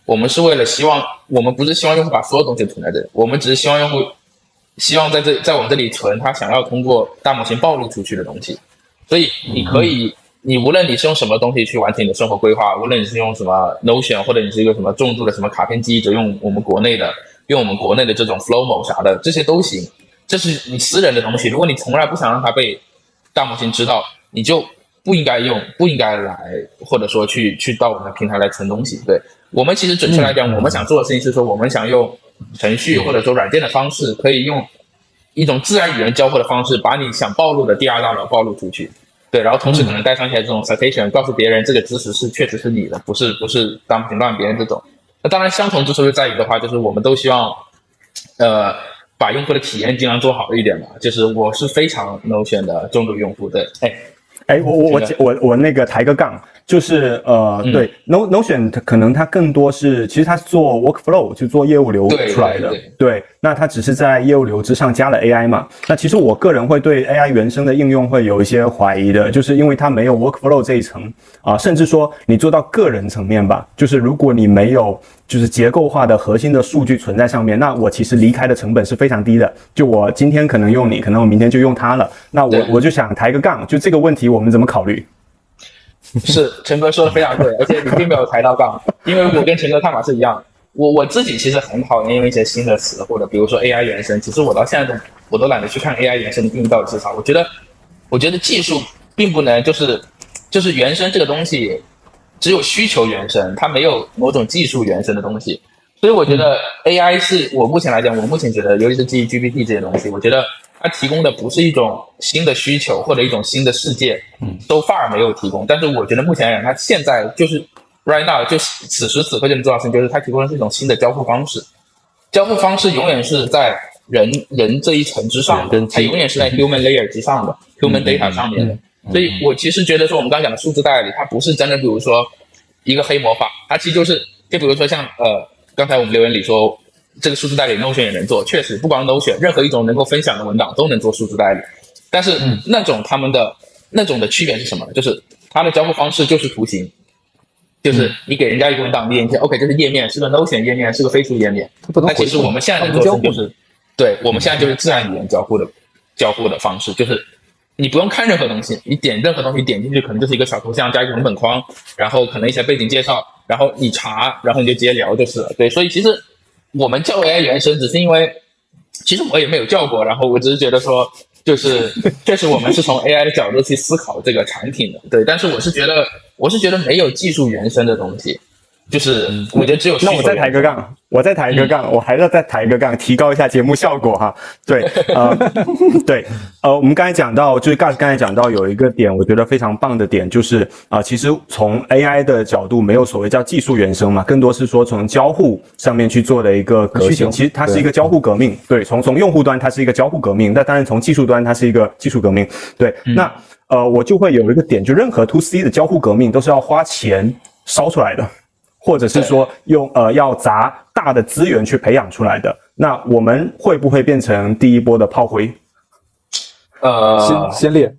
我们是为了希望，我们不是希望用户把所有东西存在这里，我们只是希望用户希望在这在我们这里存他想要通过大模型暴露出去的东西。所以你可以，你无论你是用什么东西去完成你的生活规划，无论你是用什么 Notion，或者你是一个什么重度的什么卡片机，就用我们国内的，用我们国内的这种 Flowmo 啥的，这些都行。这是你私人的东西，如果你从来不想让它被大模型知道，你就不应该用，不应该来，或者说去去到我们的平台来存东西。对我们其实准确来讲，我们想做的事情是说，我们想用程序或者说软件的方式，可以用一种自然与人交互的方式，把你想暴露的第二大脑暴露出去。对，然后同时可能带上一些这种 citation，告诉别人这个知识是确实是你的，不是不是当评乱别人这种。那当然，相同之处就在于的话，就是我们都希望，呃，把用户的体验尽量做好一点嘛。就是我是非常 no 选的重度用户，对，哎，
哎，我我我我我那个抬个杠，就是呃，
嗯。
对，No Notion 可能它更多是，其实它是做 workflow，就做业务流出来的，
对
对，那它只是在业务流之上加了 AI 嘛。那其实我个人会对 AI 原生的应用会有一些怀疑的，就是因为它没有 workflow 这一层啊，甚至说你做到个人层面吧，就是如果你没有就是结构化的核心的数据存在上面，那我其实离开的成本是非常低的。就我今天可能用你，可能我明天就用它了，那我我就想抬个杠，就这个问题我们怎么考虑？[LAUGHS]
是陈哥说的非常对，而且你并没有抬到杠，因为我跟陈哥看法是一样的。我我自己其实很讨厌用一些新的词，或者比如说 AI 原生，其实我到现在都我都懒得去看 AI 原生的定义到底是啥。我觉得，我觉得技术并不能就是就是原生这个东西，只有需求原生，它没有某种技术原生的东西。所以我觉得 AI 是我目前来讲，我目前觉得，尤其是基于 GPT 这些东西，我觉得它提供的不是一种新的需求或者一种新的世界，嗯，so far 没有提供。但是我觉得目前来讲，它现在就是 right now 就此时此刻就能做到事情，就是它提供的是一种新的交互方式。交互方式永远是在人人这一层之上它永远是在 human layer 之上的、human data 上面的。所以我其实觉得说，我们刚刚讲的数字代理，它不是真的，比如说一个黑魔法，它其实就是，就比如说像呃，刚才我们留言里说，这个数字代理 Notion 也能做，确实不光 Notion，任何一种能够分享的文档都能做数字代理。但是那种他们的那种的区别是什么呢？就是它的交互方式就是图形，就是你给人家一个文档，你点进去，OK，这是页面，是个 Notion 页面，是个飞书页面。那其实我们现在能做的就是，对我们现在就是自然语言交互的交互的方式，就是你不用看任何东西，你点任何东西点进去，可能就是一个小头像加一个文本框，然后可能一些背景介绍，然后你查，然后你就直接聊就是了。对，所以其实我们叫 AI 原生，只是因为其实我也没有叫过，然后我只是觉得说，就是 [LAUGHS] 确实我们是从 AI 的角度去思考这个产品的，对。但是我是觉得，我是觉得没有技术原生的东西，就是我觉得只有
那我再抬个杠，我再抬一个杠，我还要再抬一个杠，提高一下节目效果哈。[LAUGHS] 对，呃，对，呃，我们刚才讲到，就是 Gus 刚才讲到有一个点，我觉得非常棒的点，就是啊、其实从 AI 的角度，没有所谓叫技术原生嘛，更多是说从交互上面去做的一个革新。其实它是一个交互革命，对，从从用户端它是一个交互革命，那当然从技术端它是一个技术革命，对，那呃，我就会有一个点，就任何 To C 的交互革命都是要花钱烧出来的。或者是说用呃要砸大的资源去培养出来的，那我们会不会变成第一波的炮灰？
呃
先，先烈，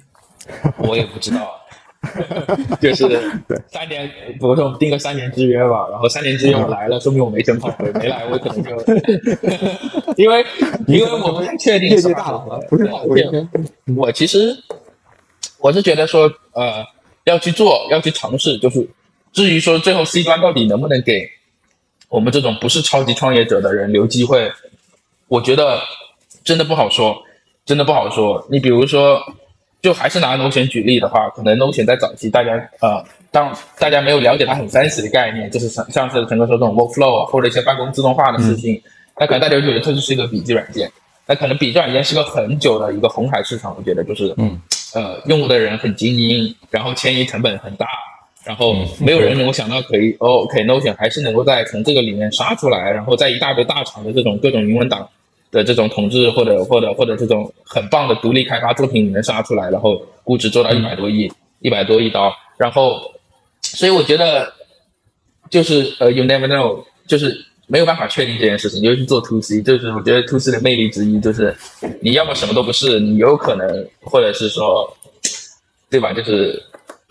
我也不知道，[LAUGHS] 就是三年，比如说我们定个三年之约吧，然后三年之约我来了，说明我没成炮灰；没来我可能就，[LAUGHS] 因为因为我不太确定
业
什么时候
界大佬了，不是炮灰。
我其实我是觉得说，呃，要去做，要去尝试，就是至于说最后 C 端到底能不能给我们这种不是超级创业者的人留机会，我觉得真的不好说，真的不好说。你比如说，就还是拿 Notion 举例的话，可能 Notion 在早期大家呃，当大家没有了解它很 fancy 的概念，就是像上次陈哥说这种 workflow 啊，或者一些办公自动化的事情，那可能大家就觉得这就是一个笔记软件。那可能笔记软件是个很久的一个红海市场，我觉得就是，
嗯，
呃，用户的人很精英，然后迁移成本很大，然后没有人能够想到可以，哦，OK，Notion 还是能够在从这个里面杀出来，然后在一大堆大厂的这种各种云文档的这种统治或者或者或者这种很棒的独立开发作品里面杀出来，然后估值做到一百多亿，一百多亿刀，然后，所以我觉得就是呃，you never know，就是没有办法确定这件事情，尤其是做 to C，就是我觉得 to C 的魅力之一就是你要么什么都不是，你有可能，或者是说，对吧？就是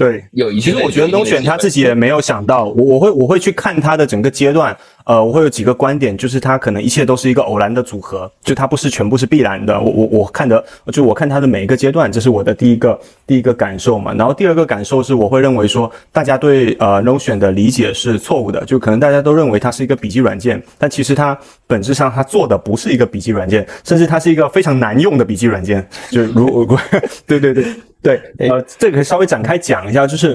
对，
有一定的
其实我觉得
有一定的
Notion
机会
他自己也没有想到，我我会我会去看他的整个阶段，呃，我会有几个观点，就是它可能一切都是一个偶然的组合，就它不是全部是必然的。我我我看的，就我看它的每一个阶段，这是我的第一个第一个感受嘛。然后第二个感受是，我会认为说，大家对呃 Notion 的理解是错误的，就可能大家都认为它是一个笔记软件，但其实它本质上它做的不是一个笔记软件，甚至它是一个非常难用的笔记软件。就如我对对对对，呃，这个可以稍微展开讲一下，就是。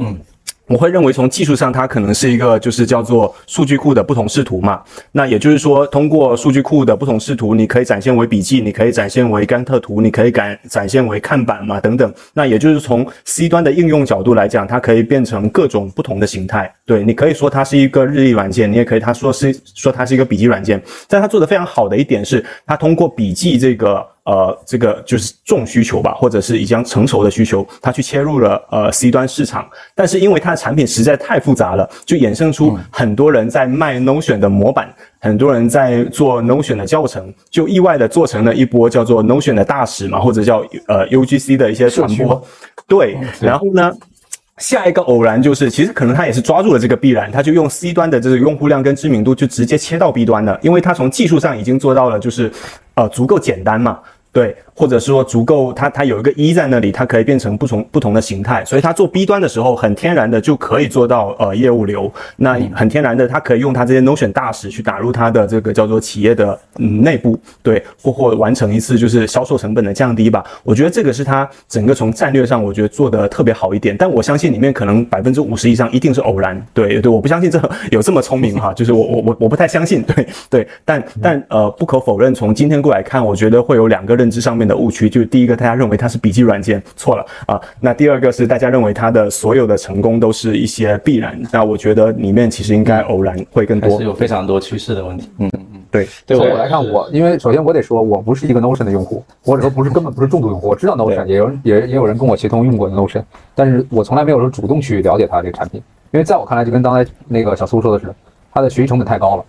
我会认为从技术上，它可能是一个就是叫做数据库的不同视图嘛。那也就是说，通过数据库的不同视图，你可以展现为笔记，你可以展现为甘特图，你可以展展现为看板嘛等等。那也就是从 C 端的应用角度来讲，它可以变成各种不同的形态。对，你可以说它是一个日历软件，你也可以它说是说它是一个笔记软件。但它做的非常好的一点是，它通过笔记这个。呃，这个就是重需求吧，或者是已经成熟的需求，它去切入了呃 C 端市场，但是因为它的产品实在太复杂了，就衍生出很多人在卖 Notion 的模板，很多人在做 Notion 的教程，就意外的做成了一波叫做 Notion 的大使嘛，或者叫呃 UGC 的一些传播，对，然后呢？下一个偶然就是，其实可能他也是抓住了这个必然，他就用 C 端的这个用户量跟知名度就直接切到 B 端了，因为他从技术上已经做到了，就是呃足够简单嘛，对，或者说足够，它它有一个一在那里，它可以变成不同不同的形态，所以它做 B 端的时候，很天然的就可以做到呃业务流，那很天然的，它可以用它这些 Notion 大使去打入它的这个叫做企业的嗯内部，对，或或完成一次就是销售成本的降低吧。我觉得这个是它整个从战略上，我觉得做的特别好一点，但我相信里面可能百分之五十以上一定是偶然，对对，我不相信这有这么聪明哈，就是我我我我不太相信，对对，但但呃不可否认，从今天过来看，我觉得会有两个认知上面的误区，就是第一个大家认为它是笔记软件，错了啊，那第二个是大家认为它的所有的成功都是一些必然，那我觉得里面其实应该偶然会更多
是，有非常多趋势的问题。嗯，
对
对
是
我来看，我因为首先我得说，我不是一个 Notion 的用户，或者说不是根本不是重度用户。我知道 Notion，也有人也也有人跟我协同用过 Notion，但是我从来没有说主动去了解它这个产品，因为在我看来，就跟刚才那个小苏说的是，它的学习成本太高了。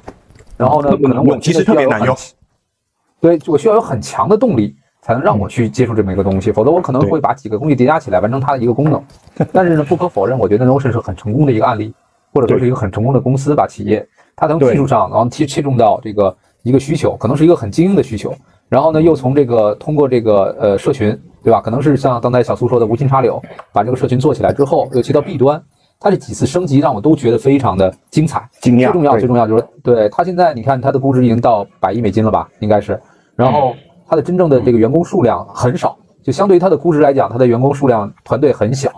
然后呢，可能我
其实特别难用，
对我需要有很强的动力，才能让我去接触这么一个东西，否则我可能会把几个东西叠加起来完成它的一个功能。[LAUGHS] 但是呢，不可否认，我觉得 Notion 是很成功的一个案例，或者说是一个很成功的公司吧，企业，它从技术上，然后切切中到这个一个需求，可能是一个很精英的需求，然后呢，又从这个通过这个呃社群，对吧？可能是像刚才小苏说的无心插柳，把这个社群做起来之后，又切到 B 端。它这几次升级让我都觉得非常的精彩，
惊讶
最重要，最重要就是对它现在你看它的估值已经到百亿美金了吧，应该是，然后它的真正的这个员工数量很少，就相对于它的估值来讲，它的员工数量团队很小，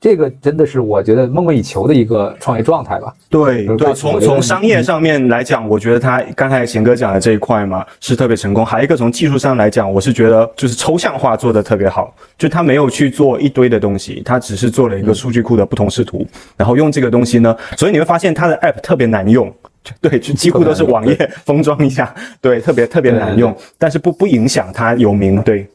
这个真的是我觉得梦寐以求的一个创业状态吧。
对对，从从商业上面来讲，我觉得他刚才贤哥讲的这一块嘛是特别成功。还有一个从技术上来讲，我是觉得就是抽象化做的特别好，就他没有去做一堆的东西，他只是做了一个数据库的不同视图，然后用这个东西呢，所以你会发现他的 app 特别难用。就 [LAUGHS] 对，就几乎都是网页 [LAUGHS] 封装一下，对，特别特别难用，但是不不影响它有名，对，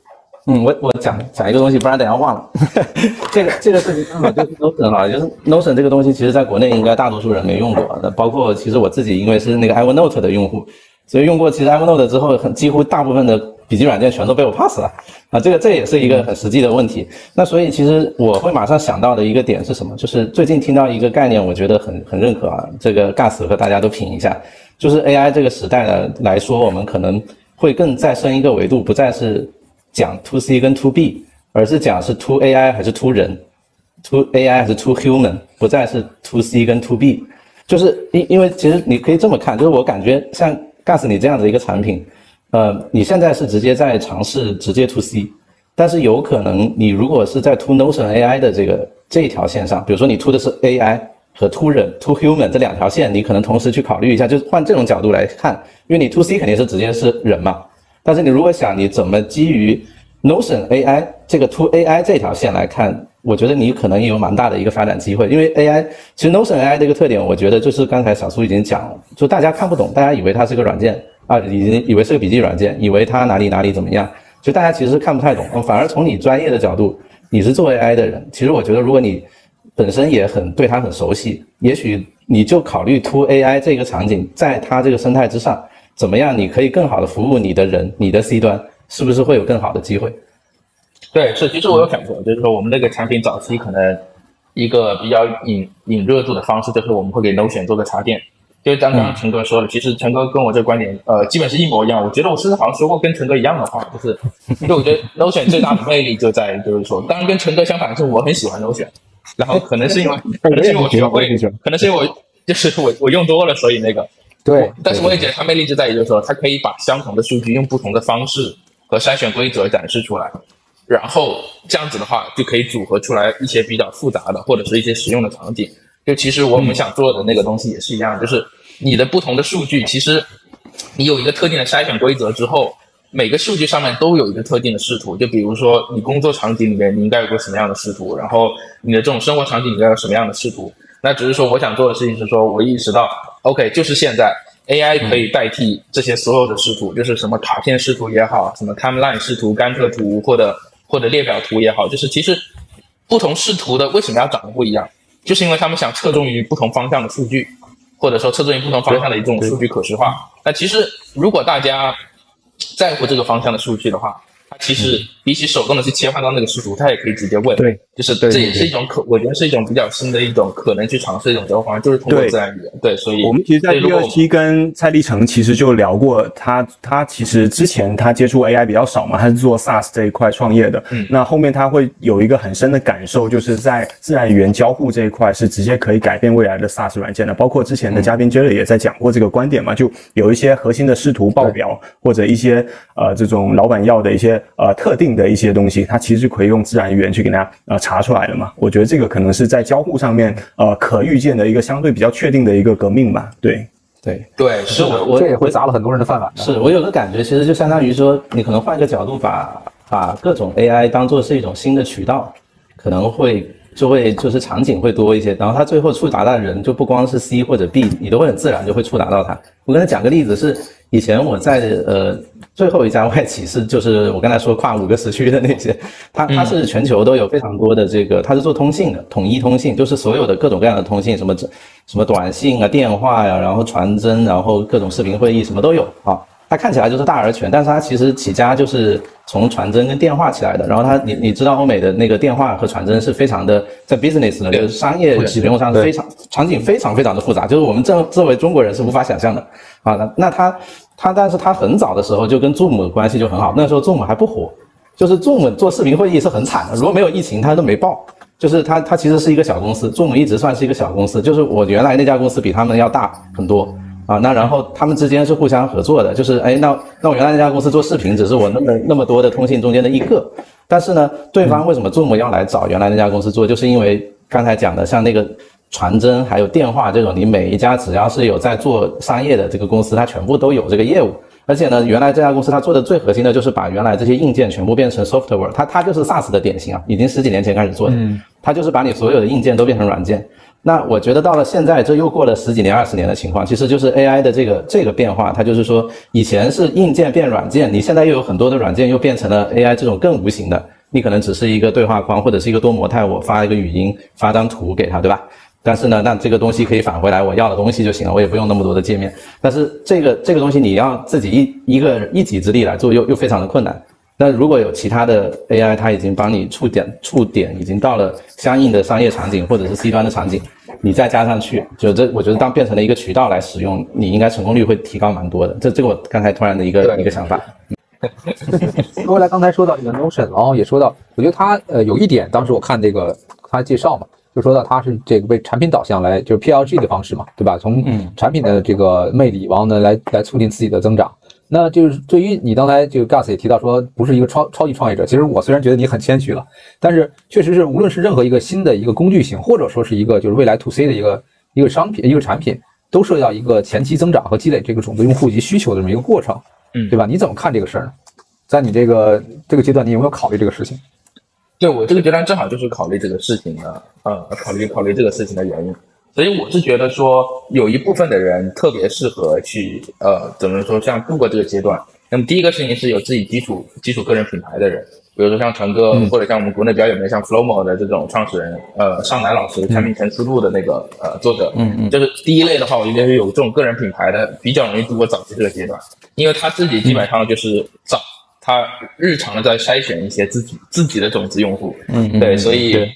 嗯，我我讲讲一个东西，不然等下忘了。[LAUGHS] 这个这个事情刚好就是 Notion 啊，就是 Notion 这个东西，其实在国内应该大多数人没用过。那包括其实我自己，因为是那个 Evernote 的用户，所以用过其实 Evernote 之后，很几乎大部分的笔记软件全都被我 pass 了啊。这个这也是一个很实际的问题。那所以其实我会马上想到的一个点是什么？就是最近听到一个概念，我觉得很很认可啊。这个 Gas 和大家都品一下，就是 AI 这个时代呢来说，我们可能会更再升一个维度，不再是讲 to C 跟 to B，而是讲是 to AI 还是 to 人，to AI 还是 to human，不再是 to C 跟 to B。就是因因为其实你可以这么看，就是我感觉像 Gas 你这样的一个产品，呃，你现在是直接在尝试直接 to C，但是有可能你如果是在 to Notion AI 的这个这一条线上，比如说你 to 的是 AI 和 to 人 to human 这两条线，你可能同时去考虑一下，就是换这种角度来看，因为你 to C 肯定是直接是人嘛，但是你如果想你怎么基于 Notion AI 这个 to AI 这条线来看，我觉得你可能也有蛮大的一个发展机会，因为 AI 其实 Notion AI 的一个特点，我觉得就是刚才小苏已经讲了，就大家看不懂，大家以为它是个软件啊，已经以为是个笔记软件，以为它哪里哪里怎么样，就大家其实是看不太懂，反而从你专业的角度，你是做 AI 的人，其实我觉得如果你本身也很对它很熟悉，也许你就考虑 to AI 这个场景，在它这个生态之上，怎么样你可以更好的服务你的人，你的 C 端是不是会有更好的机会？
对，是，其实我有想过，就是说我们这个产品早期可能一个比较引引热度的方式，就是我们会给 Notion 做个插件。就是刚刚陈哥说的，其实陈哥跟我这个观点，呃，基本是一模一样。我觉得我甚至好像说过跟陈哥一样的话，就是，[LAUGHS] 就我觉得 Notion 最大的魅力就在于，就是说，当然跟陈哥相反，是我很喜欢 Notion，然后可能是因为，[LAUGHS] 可能是因为我学会，可能是因为我就是我我用多了，所以那个，
对，
但是我也觉得它魅力就在于，就是说，它可以把相同的数据用不同的方式和筛选规则展示出来，然后这样子的话，就可以组合出来一些比较复杂的或者是一些实用的场景。就其实我们想做的那个东西也是一样，就是你的不同的数据，其实你有一个特定的筛选规则之后，每个数据上面都有一个特定的视图。就比如说你工作场景里面你应该有个什么样的视图，然后你的这种生活场景应该有什么样的视图。那只是说我想做的事情是说，我意识到，OK，就是现在 AI 可以代替这些所有的视图，就是什么卡片视图也好，什么 timeline 视图、甘特图或者或者列表图也好，就是其实不同视图的为什么要长得不一样，就是因为他们想侧重于不同方向的数据，或者说侧重于不同方向的一种数据可视化。那其实如果大家在乎这个方向的数据的话，它其实比起手动的去切换到那个视图，他也可以直接问。
对，
就是这也是一种可，我觉得是一种比较新的一种可能去尝试的一种交互方式，就是通过自然语言。对，所以
我们其实，在第二期跟蔡立成其实就聊过他，他其实之前他接触 AI 比较少嘛，他是做 SaaS 这一块创业的。
嗯
那后面他会有一个很深的感受，就是在自然语言交互这一块是直接可以改变未来的 SaaS 软件的。包括之前的嘉宾 Jerry 也在讲过这个观点嘛，就有一些核心的视图报表或者一些呃这种老板要的一些呃特定的一些东西，它其实是可以用自然语言去给它呃查出来的嘛。我觉得这个可能是在交互上面呃可预见的一个相对比较确定的一个革命吧。对。
对，
对是我，
我
这也会砸了很多人的饭碗的。
是我有个感觉，其实就相当于说，你可能换一个角度把，把各种 AI 当做是一种新的渠道，可能会就会就是场景会多一些，然后它最后触达到的人就不光是 C 或者 B，你都会很自然就会触达到它。我跟他讲个例子是，以前我在呃最后一家外企是就是我刚才说跨五个时区的那些，它它是全球都有非常多的这个，它是做通信的，统一通信，就是所有的各种各样的通信，什么什么短信啊、电话呀、然后传真，然后各种视频会议什么都有啊。它看起来就是大而全，但是它其实起家就是从传真跟电话起来的。然后它，你你知道欧美的那个电话和传真是非常的在 business 的，就是商业使用上是非常场景非常非常的复杂，就是我们这作为中国人是无法想象的啊。那那它它，但是它很早的时候就跟 Zoom 的关系就很好，那时候 Zoom 还不火，就是 Zoom 做视频会议是很惨的，如果没有疫情它都没爆。就是它，它其实是一个小公司，Zoom 一直算是一个小公司，就是我原来那家公司比他们要大很多。啊，那然后他们之间是互相合作的，就是哎，那那我原来那家公司做视频，只是我那么那么多的通信中间的一个，但是呢，对方为什么 Zoom 要来找原来那家公司做，就是因为刚才讲的，像那个传真还有电话这种，你每一家只要是有在做商业的这个公司，它全部都有这个业务。而且呢，原来这家公司它做的最核心的就是把原来这些硬件全部变成 software，它它就是 SaaS 的典型啊，已经十几年前开始做的，它就是把你所有的硬件都变成软件。那我觉得到了现在，这又过了十几年、二十年的情况，其实就是 AI 的这个这个变化，它就是说以前是硬件变软件，你现在又有很多的软件又变成了 AI 这种更无形的，你可能只是一个对话框或者是一个多模态，我发一个语音、发张图给他，对吧？但是呢，那这个东西可以返回来我要的东西就行了，我也不用那么多的界面。但是这个这个东西你要自己一一个一己之力来做，又又非常的困难。那如果有其他的 AI，它已经帮你触点触点已经到了相应的商业场景或者是 C 端的场景，你再加上去，就这我觉得当变成了一个渠道来使用，你应该成功率会提高蛮多的。这这个我刚才突然的一个一个想法。[LAUGHS]
说回来，刚才说到这个 Notion，然后也说到，我觉得它呃有一点，当时我看这个它介绍嘛，就说到它是这个为产品导向来，就是 PLG 的方式嘛，对吧？从产品的这个魅力，然后呢来来促进自己的增长。那就是对于你刚才这个 Gus 也提到说，不是一个超超级创业者。其实我虽然觉得你很谦虚了，但是确实是无论是任何一个新的一个工具型，或者说是一个就是未来 To C 的一个一个商品一个产品，都涉及到一个前期增长和积累这个种子用户及需求的这么一个过程，
嗯
对吧？你怎么看这个事儿呢？在你这个这个阶段，你有没有考虑这个事情？
对我这个阶段正好就是考虑这个事情的，呃，考虑考虑这个事情的原因。所以我是觉得说，有一部分的人特别适合去，呃，怎么说，像度过这个阶段。那么第一个事情是有自己基础基础个人品牌的人，比如说像陈哥，或者像我们国内比较有名的像 Flowmo 的这种创始人，呃，尚南老师，产品成思路的那个呃作者，
嗯嗯。
就是第一类的话，我觉得是有这种个人品牌的，比较容易度过早期这个阶段，因为他自己基本上就是早，他日常的在筛选一些自己自己的种子用户，
嗯嗯。
对，所以
对，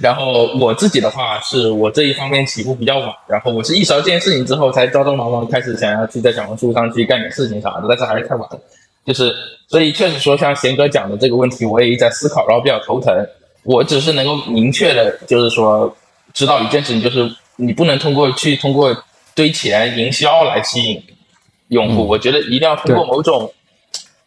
然后我自己的话，是我这一方面起步比较晚，然后我是意识到这件事情之后，才朝朝忙忙开始想要去在小红书上去干点事情啥的，但是还是太晚了。就是，所以确实说，像贤哥讲的这个问题，我也一直在思考，然后比较头疼。我只是能够明确的，就是说，知道一件事情，就是你不能通过去通过堆钱营销来吸引用户，我觉得一定要通过某种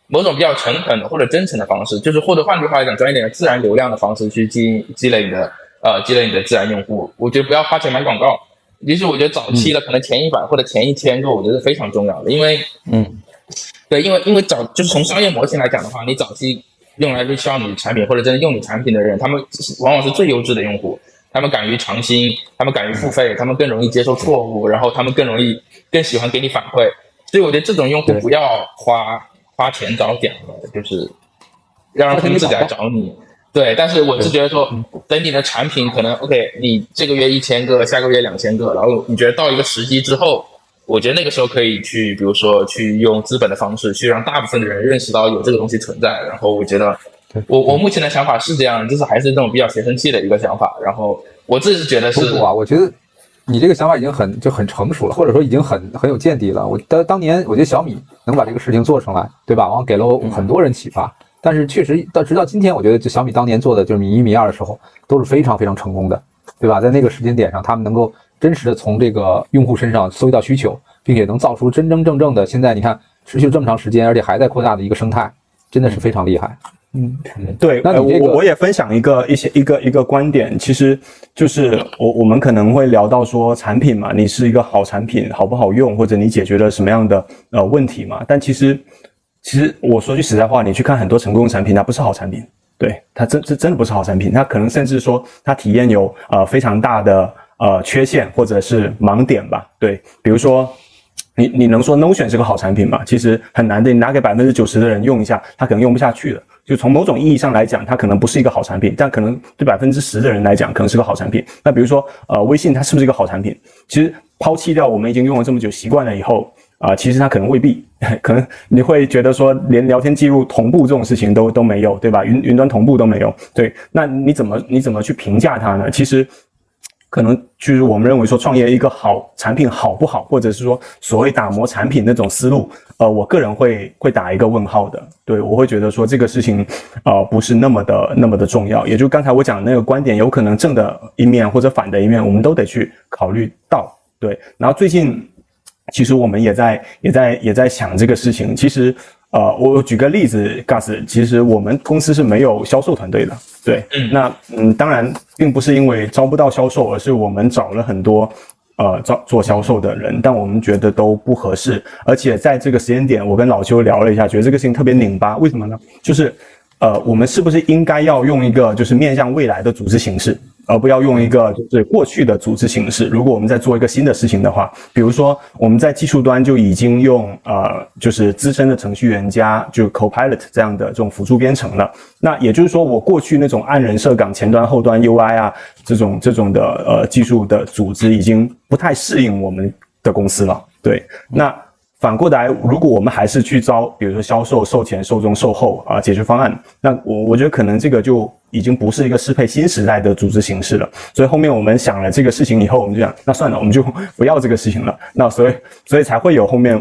某种比较诚恳的或者真诚的方式，就是或者换句话来讲，专业点的自然流量的方式去积积累你的呃积累你的自然用户。我觉得不要花钱买广告，其实我觉得早期的可能前一百或者前一千个，我觉得是非常重要的，因为
嗯
对，因为因为早就是从商业模型来讲的话，你早期用来推销你的产品或者真的用你产品的人，他们往往是最优质的用户，他们敢于尝新，他们敢于付费，他们更容易接受错误，然后他们更容易更喜欢给你反馈。所以我觉得这种用户不要花花钱找点了，就是要让他们自己来找你。对，但是我是觉得说，等你的产品可能 OK，你这个月一千个，下个月两千个，然后你觉得到一个时机之后，我觉得那个时候可以去，比如说去用资本的方式去让大部分的人认识到有这个东西存在。然后我觉得
对，
我我目前的想法是这样，就是还是这种比较学生气的一个想法。然后我自己是觉得是
不不啊，我觉得你这个想法已经很就很成熟了，或者说已经很很有见地了。我当当年我觉得小米能把这个事情做成来，对吧？然后给了我很多人启发。但是确实到直到今天，我觉得就小米当年做的就是米一米二的时候，都是非常非常成功的，对吧？在那个时间点上，他们能够真实的从这个用户身上搜集到需求，并且能造出真真正正的现在你看持续这么长时间，而且还在扩大的一个生态，真的是非常厉害。嗯，
对，呃
那你这个
我我也分享一个一些一个一个观点，其实就是我我们可能会聊到说产品嘛，你是一个好产品，好不好用，或者你解决了什么样的呃问题嘛？但其实其实我说句实在话，你去看很多成功的产品，它不是好产品，对，它真这真的不是好产品，它可能甚至说它体验有呃非常大的呃缺陷或者是盲点吧，对，比如说。你你能说 Notion 是个好产品吗？其实很难的。你拿给百分之九十的人用一下，他可能用不下去的。就从某种意义上来讲，它可能不是一个好产品，但可能对百分之十的人来讲，可能是个好产品。那比如说，呃，微信它是不是一个好产品？其实抛弃掉我们已经用了这么久习惯了以后，啊、其实它可能未必，[LAUGHS] 可能你会觉得说，连聊天记录同步这种事情都都没有，对吧？云云端同步都没有，对，那你怎么你怎么去评价它呢？其实。可能就是我们认为说创业一个好产品好不好，或者是说所谓打磨产品那种思路，呃，我个人会会打一个问号的。对我会觉得说这个事情，呃，不是那么的那么的重要。也就刚才我讲的那个观点，有可能正的一面或者反的一面，我们都得去考虑到。对，然后最近其实我们也在也在也在想这个事情。其实呃，我举个例子，Gus，其实我们公司是没有销售团队的，对，
嗯
那嗯，当然并不是因为招不到销售，而是我们找了很多呃招做销售的人，但我们觉得都不合适，而且在这个时间点，我跟老邱聊了一下，觉得这个事情特别拧巴，为什么呢？就是呃，我们是不是应该要用一个就是面向未来的组织形式？而不要用一个就是过去的组织形式。如果我们在做一个新的事情的话，比如说我们在技术端就已经用呃就是资深的程序员加就 Copilot 这样的这种辅助编程了。那也就是说，我过去那种按人设岗前端后端 UI 啊这种这种的呃技术的组织已经不太适应我们的公司了。对，那。反过来，如果我们还是去招，比如说销售、售前、售中、售后啊解决方案，那我我觉得可能这个就已经不是一个适配新时代的组织形式了。所以后面我们想了这个事情以后，我们就想，那算了，我们就不要这个事情了。那所以所以才会有后面，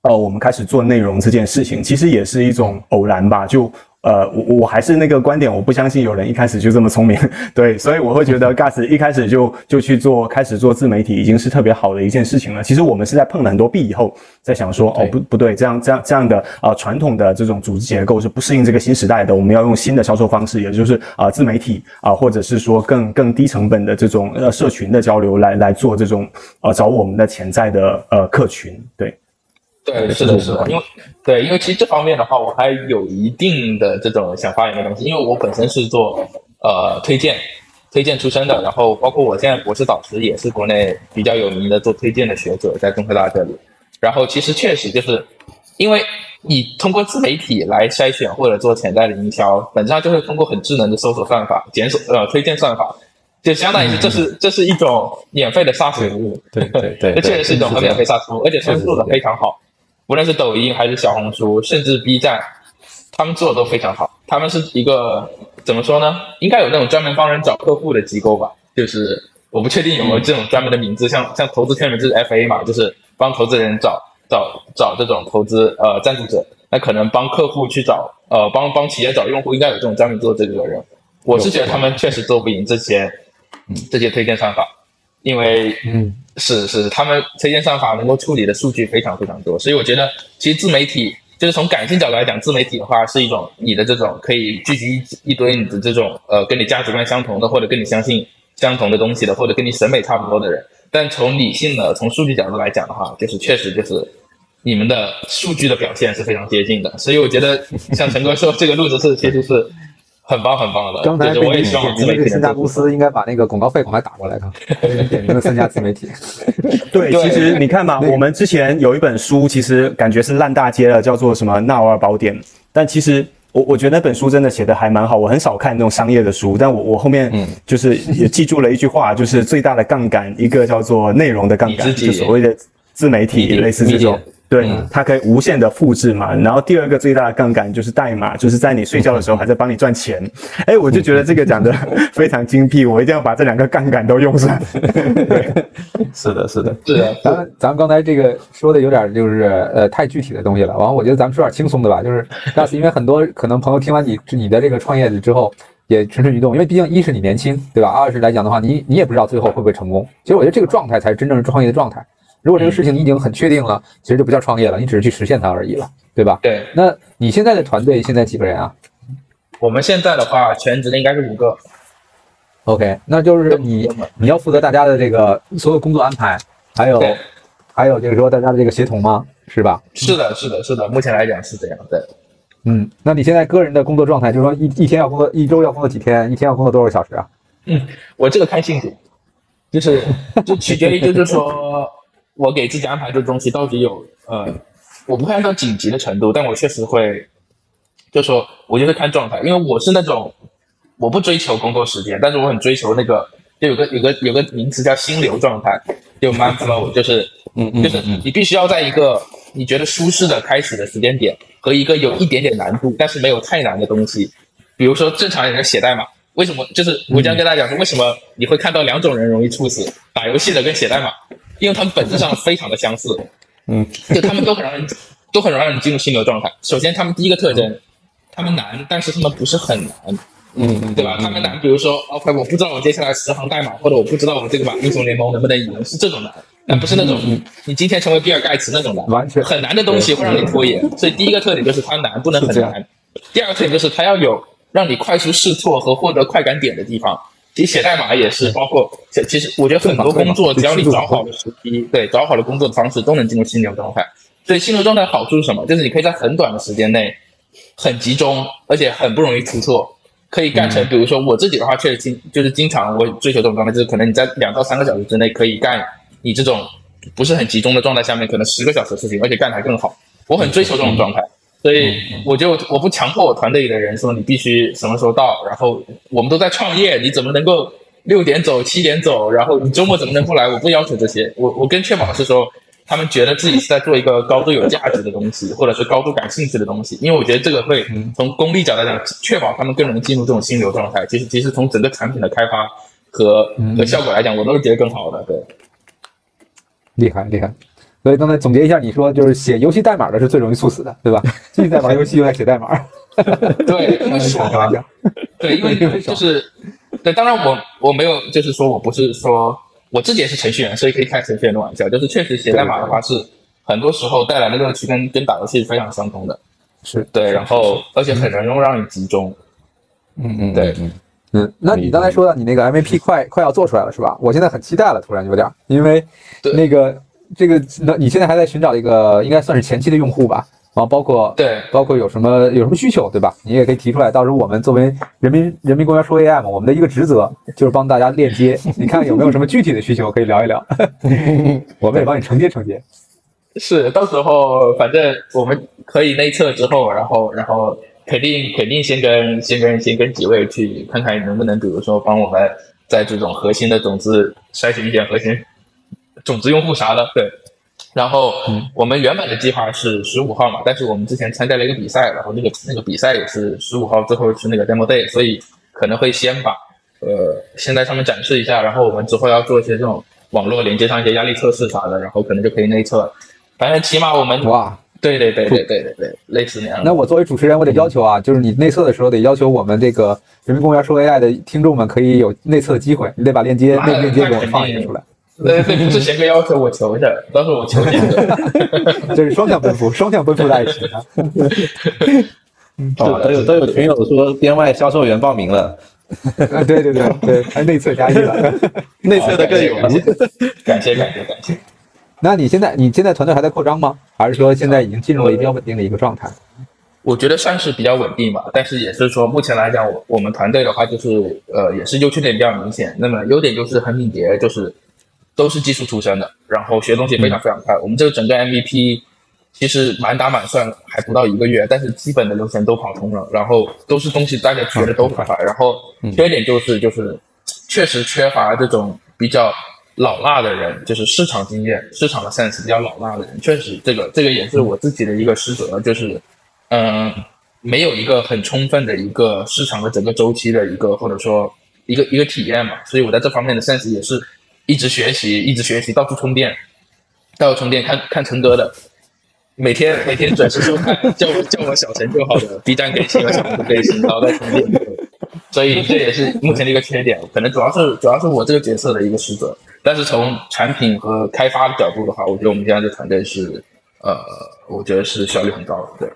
呃，我们开始做内容这件事情，其实也是一种偶然吧，就。呃，我我还是那个观点，我不相信有人一开始就这么聪明，[LAUGHS] 对，所以我会觉得 Gas 一开始就就去做，开始做自媒体，已经是特别好的一件事情了。其实我们是在碰了很多壁以后，在想说，哦，不不对，这样这样这样的啊、呃，传统的这种组织结构是不适应这个新时代的，我们要用新的销售方式，也就是啊、呃、自媒体啊、呃，或者是说更更低成本的这种呃社群的交流来来做这种呃找我们的潜在的呃客群，对。
对，是的，是的，因为对，因为其实这方面的话，我还有一定的这种想发言的东西，因为我本身是做呃推荐推荐出身的，然后包括我现在博士导师也是国内比较有名的做推荐的学者，在中科大这里。然后其实确实就是因为你通过自媒体来筛选或者做潜在的营销，本质上就是通过很智能的搜索算法、检索呃推荐算法，就相当于是这是、[LAUGHS] 这是一种免费的杀熟物，
对对对，
这确实是一种很免费杀熟物，而且他们做的非常好。无论是抖音还是小红书，甚至 B 站，他们做的都非常好。他们是一个怎么说呢？应该有那种专门帮人找客户的机构吧？就是我不确定有没有这种专门的名字，像像投资圈里就是 FA 嘛，就是帮投资人找找找这种投资呃赞助者。那可能帮客户去找呃帮帮企业找用户，应该有这种专门做这个的人。我是觉得他们确实做不赢这些这些推荐算法，因为
嗯。
是是，他们推荐算法能够处理的数据非常非常多，所以我觉得其实自媒体就是从感性角度来讲，自媒体的话是一种你的这种可以聚集一堆你的这种呃跟你价值观相同的，或者跟你相信相同的东西的，或者跟你审美差不多的人。但从理性的从数据角度来讲的话，就是确实就是你们的数据的表现是非常接近的，所以我觉得像陈哥说这个路子是其实是。很棒，很棒的。
刚才
我也希望
点名的三家公司应该把那个广告费赶快打过来，[LAUGHS] 看点名的三家自媒体。[LAUGHS]
对，其实你看嘛，我们之前有一本书，其实感觉是烂大街了，叫做什么《纳瓦尔宝典》，但其实我我觉得那本书真的写的还蛮好。我很少看那种商业的书，但我我后面就是 [LAUGHS] 也记住了一句话，就是最大的杠杆，一个叫做内容的杠杆，就所谓的自媒体，类似这种。对，它可以无限的复制嘛。然后第二个最大的杠杆就是代码，就是在你睡觉的时候还在帮你赚钱。哎，我就觉得这个讲的 [LAUGHS] 非常精辟，我一定要把这两个杠杆都用上。对，[LAUGHS]
是的，是的，
是的。
咱们咱们刚才这个说的有点就是呃太具体的东西了。完，我觉得咱们说点轻松的吧。就是当时因为很多可能朋友听完你你的这个创业之后也蠢蠢欲动，因为毕竟一是你年轻，对吧？二是来讲的话，你你也不知道最后会不会成功。其实我觉得这个状态才是真正是创业的状态。如果这个事情你已经很确定了，其实就不叫创业了，你只是去实现它而已了，对吧？
对。
那你现在的团队现在几个人啊？
我们现在的话，全职的应该是五个。
OK，那就是你你要负责大家的这个所有工作安排，还有还有就是说大家的这个协同吗？是吧？
是的，是的，是的，目前来讲是这样对。
嗯，那你现在个人的工作状态，就是说一一天要工作，一周要工作几天？一天要工作多少个小时啊？
嗯，我这个看性质，就是就取决于就是说。我给自己安排的东西到底有呃，我不会按照紧急的程度，但我确实会，就说我就是看状态，因为我是那种我不追求工作时间，但是我很追求那个，就有个有个有个名词叫心流状态，就 mind flow，就是嗯就是你必须要在一个你觉得舒适的开始的时间点和一个有一点点难度但是没有太难的东西，比如说正常人写代码，为什么就是我将跟大家讲说为什么你会看到两种人容易猝死，打游戏的跟写代码。因为他们本质上非常的相似，
嗯，
就他们都很让人都很让人进入心流状态。首先，他们第一个特征，他们难，但是他们不是很难，
嗯，
对吧？他们难，比如说，OK，我不知道我接下来十行代码，或者我不知道我这个把英雄联盟能不能赢，是这种难。但不是那种你今天成为比尔盖茨那种难，
完全
很难的东西会让你拖延。[LAUGHS] 所以第一个特点就是它难，不能很难。第二个特点就是它要有让你快速试错和获得快感点的地方。其实写代码也是，包括其其实我觉得很多工作，只要你找好了时机，对找好了工作的方式，都能进入心流状态。所以心流状态好处是什么？就是你可以在很短的时间内很集中，而且很不容易出错，可以干成。比如说我自己的话，确实经就是经常我追求这种状态，就是可能你在两到三个小时之内可以干你这种不是很集中的状态下面，可能十个小时的事情，而且干得还更好。我很追求这种状态，所以我就我不强迫我团队里的人说你必须什么时候到，然后我们都在创业，你怎么能够六点走七点走，然后你周末怎么能不来？我不要求这些，我我更确保是说。他们觉得自己是在做一个高度有价值的东西，或者是高度感兴趣的东西，因为我觉得这个会从功利角度来讲，确保他们更容易进入这种心流状态。其实，其实从整个产品的开发和和效果来讲，我都是觉得更好的。对，
厉害厉害。所以刚才总结一下，你说就是写游戏代码的是最容易猝死的，对吧？继续在玩游戏又在写代码，[LAUGHS]
对，因为
开玩笑。
对，因为就是对，当然我我没有，就是说我不是说我自己也是程序员，所以可以开程序员的玩笑。就是确实写代码的话，是很多时候带来的乐趣跟跟打游戏非常相通的。
是
对，然后而且很容易让你集中。
嗯嗯，
对
嗯，
嗯，那你刚才说到你那个 MVP 快快要做出来了是吧？我现在很期待了，突然有点儿，因为那个这个那你现在还在寻找一个应该算是前期的用户吧？啊，包括
对
包括有什么有什么需求对吧？你也可以提出来，到时候我们作为人民人民公园说 AI 嘛，我们的一个职责就是帮大家链接，你看有没有什么具体的需求可以聊一聊，[LAUGHS] 我们也帮你承接承接。
是，到时候反正我们可以内测之后，然后然后肯定肯定先跟先跟先跟几位去看看能不能，比如说帮我们在这种核心的种子筛选一点核心种子用户啥的，对。然后我们原本的计划是十五号嘛，但是我们之前参加了一个比赛，然后那个那个比赛也是十五号之后是那个 demo day，所以可能会先把呃先在上面展示一下，然后我们之后要做一些这种网络连接上一些压力测试啥的，然后可能就可以内测。反正起码我们
哇，
对对对对对对对，类似那样。
那我作为主持人，我得要求啊，就是你内测的时候得要求我们这个人民公园说 AI 的听众们可以有内测的机会，你得把链接那个链接给我放一个出来。
对对，不是贤哥要求我求着，到时候我求贤哥。[LAUGHS]
这是双向奔赴，双向奔赴的爱情啊！
哦，都有都有群友说编外销售员报名了，
啊，对对对对，还内测加一了。[LAUGHS]
内测的更有
感谢感谢感谢感谢。
那你现在你现在团队还在扩张吗？还是说现在已经进入了比较稳定的一个状态？
我觉得算是比较稳定吧，但是也是说，目前来讲，我我们团队的话，就是呃，也是优缺点比较明显。那么优点就是很敏捷，就是都是技术出身的，然后学东西非常非常快。我们这个整个 MVP 其实满打满算还不到一个月，但是基本的流程都跑通了，然后都是东西大家学的都很快。然后缺点就是就是确实缺乏这种比较老辣的人，就是市场经验、市场的 sense 比较老辣的人，确实这个这个也是我自己的一个失责，就是。嗯，没有一个很充分的一个市场的整个周期的一个或者说一个一个体验嘛，所以我在这方面的 sense 也是一直学习，一直学习，到处充电，到处充电，看看陈哥的，每天每天准时收看，叫我叫我小陈就好了 B 站更新了小红书更新，然后再充电，所以这也是目前的一个缺点，可能主要是主要是我这个角色的一个失责，但是从产品和开发的角度的话，我觉得我们现在的团队是呃，我觉得是效率很高的，对。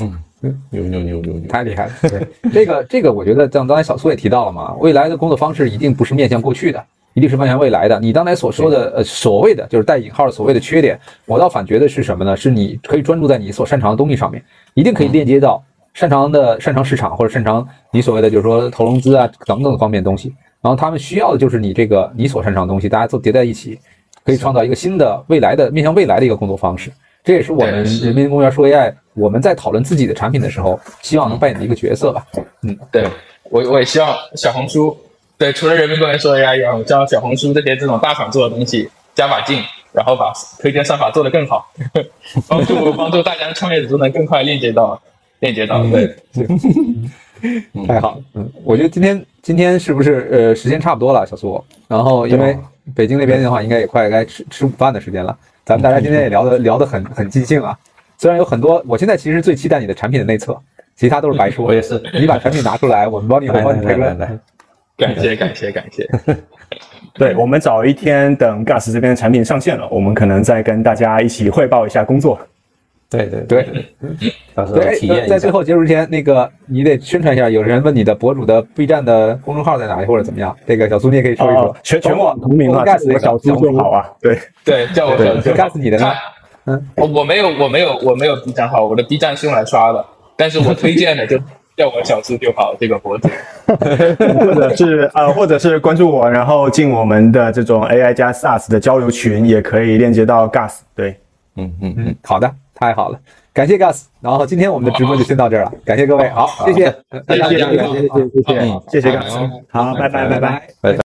嗯，牛牛牛牛牛，
太厉害了！对。这个这个，我觉得像刚才小苏也提到了嘛，未来的工作方式一定不是面向过去的，一定是面向未来的。你刚才所说的呃所谓的就是带引号所谓的缺点，我倒反觉得是什么呢？是你可以专注在你所擅长的东西上面，一定可以链接到擅长的擅长市场或者擅长你所谓的就是说投融资啊等等方面的东西。然后他们需要的就是你这个你所擅长的东西，大家都叠在一起，可以创造一个新的未来的面向未来的一个工作方式。这也是我们人民公园说 AI 我们在讨论自己的产品的时候，希望能扮演的一个角色吧。嗯，
对我我也希望小红书，对，除了人民公园说 AI 以外，我希望小红书这些这种大厂做的东西加把劲，然后把推荐算法做得更好，帮助帮助大家创业者都能更快链接到链接到。对，
太好了。嗯，我觉得今天今天是不是呃时间差不多了，小苏？然后因为北京那边的话，应该也快该吃吃午饭的时间了。咱们大家今天也聊得聊得很很尽兴啊，虽然有很多，我现在其实最期待你的产品的内测，其他都是白说。
我也是，
你把产品拿出来，我们帮你，我帮你推
来来来，
感谢感谢感谢。[LAUGHS] [LAUGHS]
对，我们早一天等 Gas 这边的产品上线了，我们可能再跟大家一起汇报一下工作。
对对
对，
到时体验一下
在最。后结束之前，那个你得宣传一下。有人问你的博主的 B 站的公众号在哪里，或者怎么样？这个小苏你也可以说一说
哦。全全网同名啊
，Gas
我小苏就好啊。对，
对，叫我
对
小苏。
Gas 你的呢？
嗯，我我没有，我没有，我没有 B 站号，我的 B 站是用来刷的。但是我推荐的就叫我小智就好这个博主。[LAUGHS]
或者是呃，或者是关注我，然后进我们的这种 AI 加 SaaS 的交流群，也可以链接到 Gas。对，
嗯嗯嗯，
嗯，好的，太好了，感谢 Gas。然后今天我们的直播就先到这儿了，感谢各位，好，谢谢，大家
谢谢，谢谢，谢谢，谢谢，谢谢
好
Gas。好，拜拜，拜拜。
拜拜。